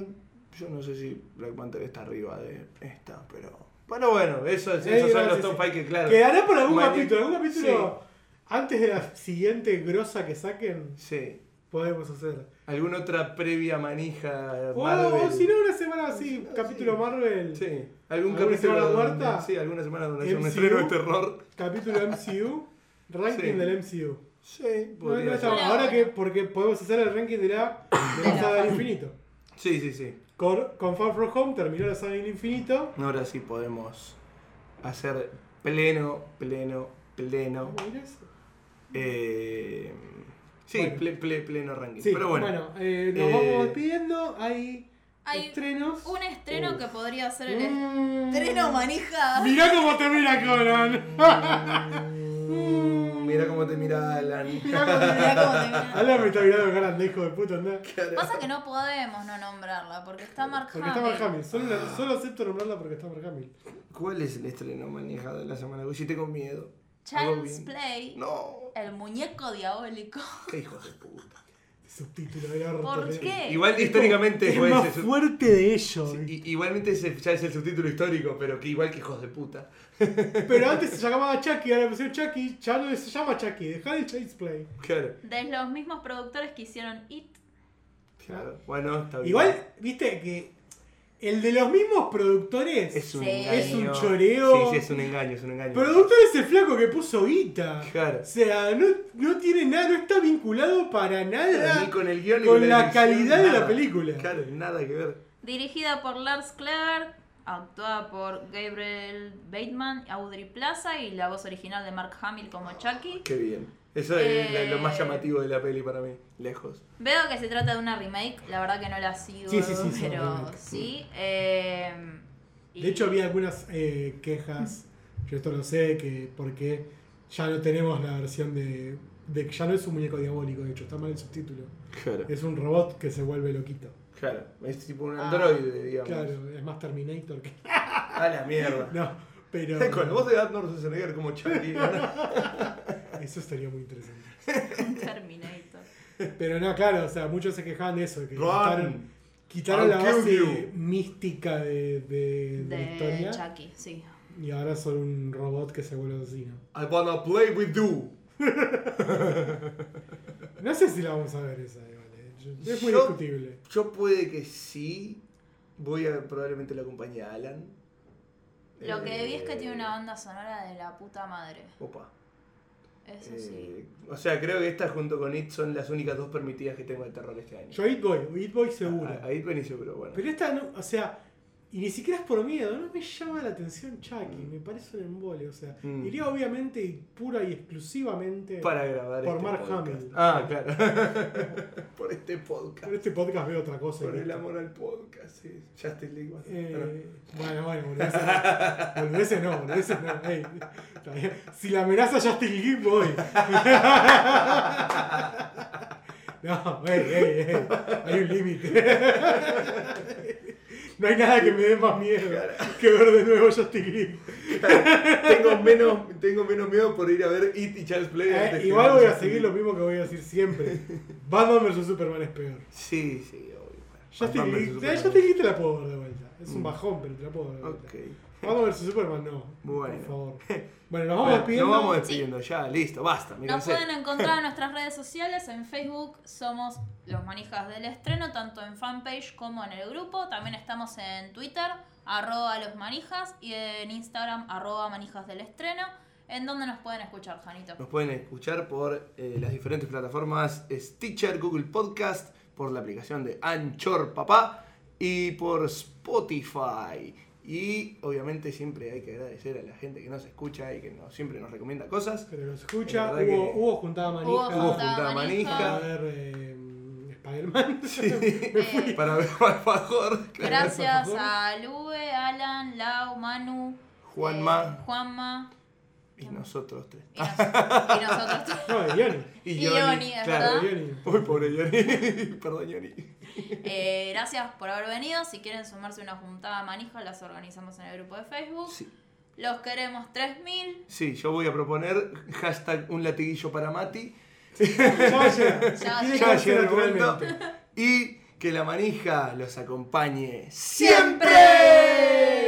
yo no sé si Black Panther está arriba de esta, pero. Bueno, bueno, eso, esos Eh, son no, los sí, top sí. 5 que, claro. Quedará por algún capítulo, algún capítulo antes de la siguiente grosa que saquen, Sí. podemos hacer. ¿Alguna otra previa manija O Marvel? si no, una semana así, Sí, capítulo sí. Marvel, Sí. ¿Algún ¿Alguna capítulo semana? Sí, alguna semana donde haya un MCU. estreno de terror. capítulo MCU, ranking Sí. del MCU. Sí, No, podría no ser. Pero Ahora bueno. que, porque podemos hacer el ranking de la, de la saga del infinito. Sí, sí, sí. Con, con Far From Home terminó la saga del infinito. Ahora sí podemos hacer pleno, pleno, pleno. Eso. Eh, sí, Bueno. ple- ple- pleno ranking. Sí, Pero bueno, eh, nos Eh, vamos despidiendo. Hay, Hay estrenos. un estreno Uf. que podría ser el Mm. estreno manija. Mirá cómo te mira Conan. <laughs> Mira cómo te mira Alan. Mira. cómo te mira. Alan me está mirando cara de hijo de puta, ¿no? Pasa que no podemos no nombrarla porque está Mark Porque está Mark Hamill. Hamill. Solo, la- solo acepto nombrarla porque está Mark Hamill. ¿Cuál es el estreno manejado de la semana? Uy, si tengo miedo. Hago Child's bien. Play, No, el muñeco diabólico. qué hijos de puta. Subtítulo del orto. ¿Por qué? Igual históricamente Es fue más ese fuerte de ellos. sí, igualmente ese ya es el subtítulo histórico, pero que igual que hijos de puta. <laughs> Pero antes se llamaba Chucky, ahora pusieron Chucky, ya no se llama Chucky, dejá de Play. Claro. De los mismos productores que hicieron It. Claro. Bueno, está bien. Igual, viste que el de los mismos productores. es un Sí. engaño. Es un choreo. Sí, sí, es un engaño, es un engaño. Productor es el flaco que puso guita. Claro. O sea, no, no tiene nada, no está vinculado para nada Ni con el guion con con la edición, calidad de la película. Claro, nada que ver. Dirigida por Lars Clever, actuada por Gabriel Bateman, Audrey Plaza y la voz original de Mark Hamill como Chucky. Qué bien. Eso es Eh, lo más llamativo de la peli para mí, lejos. Veo que se trata de una remake, la verdad que no la sigo, Sí, sí, sí, sí, pero sí. eh, y- De hecho, había algunas eh, quejas, yo esto lo sé, que porque ya no tenemos la versión de, de que ya no es un muñeco diabólico, de hecho, está mal el subtítulo. Claro. Es un robot que se vuelve loquito. Claro. Es tipo un Ah. androide, digamos. Claro, es más Terminator que. <laughs> A la mierda. No, pero. <laughs> Con la voz de Arnold Schwarzenegger como Chucky. <laughs> Eso estaría muy interesante. Terminator. Pero no, claro, o sea, muchos se quejaban de eso, que Run. quitaron, quitaron la base you. mística de, de, de la De historia Chucky, sí. y ahora son un robot que se vuelve asesino. I wanna play with you. <laughs> No sé si la vamos a ver esa, igual, eh. Yo- es muy Yo- discutible. Yo puede que sí. Voy a probablemente la acompañe a Alan. Lo que vi es que tiene una Eh, banda sonora de la puta madre. Opa. Eso Eh, sí. O sea, creo que esta junto con It son las únicas dos permitidas que tengo de terror este año. Yo It Boy, It Boy seguro. A, a It Benicio, pero bueno. Pero esta no, o sea, y ni siquiera es por miedo, no me llama la atención Chucky, me parece un embole, o sea, Mm. iría obviamente y pura y exclusivamente Para grabar Por este Mark podcast. Hamill. Ah, claro. <laughs> Por este podcast. Por este podcast veo otra cosa. Por el amor al podcast, sí. Justice League. bueno. Eh, bueno, bueno, boludeces no, boludeces no, boludeces no. ey, está bien. si la amenaza Justin League, voy. <laughs> No, ey, ey, ey, hay un límite. <laughs> No hay nada que me dé más miedo que ver de nuevo Justin League. tengo, menos, tengo menos miedo por ir a ver It y Charles Play. Eh, igual ver voy a seguir lo mismo que voy a decir siempre. Batman vs Superman es peor. Sí, sí, obvio. Justin eh. Justin League te la puedo ver de vuelta. Es un bajón, pero te la puedo dar. Ok. Vamos a ver si Superman no. Bueno. Por favor. <laughs> Bueno, nos vamos Bueno, despidiendo. nos vamos despidiendo, ya, listo, basta, Nos pueden encontrar en <laughs> nuestras redes sociales. En Facebook somos los manijas del estreno, tanto en fanpage como en el grupo. También estamos en Twitter, arroba los manijas, y en Instagram, arroba manijas del estreno. ¿En donde nos pueden escuchar, Janito? Nos pueden escuchar por eh, las diferentes plataformas Stitcher, Google Podcast, por la aplicación de Anchor Papá y por Spotify. Y obviamente siempre hay que agradecer a la gente que nos escucha y que nos, siempre nos recomienda cosas. Pero nos escucha. Hubo, que- hubo juntada manija. Hubo juntada manija. manija. A ver, eh, Spider-Man. <laughs> Eh, Para ver Alfajor, gracias por favor. a Lue, Alan, Lau, Manu, Juanma eh, Juanma y nosotros tres. y, nos- y nosotros tres. No, de Johnny. Y Johnny. De Johnny. Uy, pobre Johnny. <laughs> Perdón, Johnny. Eh, gracias por haber venido. Si quieren sumarse a una juntada manija, las organizamos en el grupo de Facebook. Sí. Los queremos 3000. Sí, yo voy a proponer hashtag un latiguillo para Mati. <laughs> Ya va a llegar. Ya Ya llega el momento. naturalmente. Y que la manija los acompañe ¡Siempre! siempre.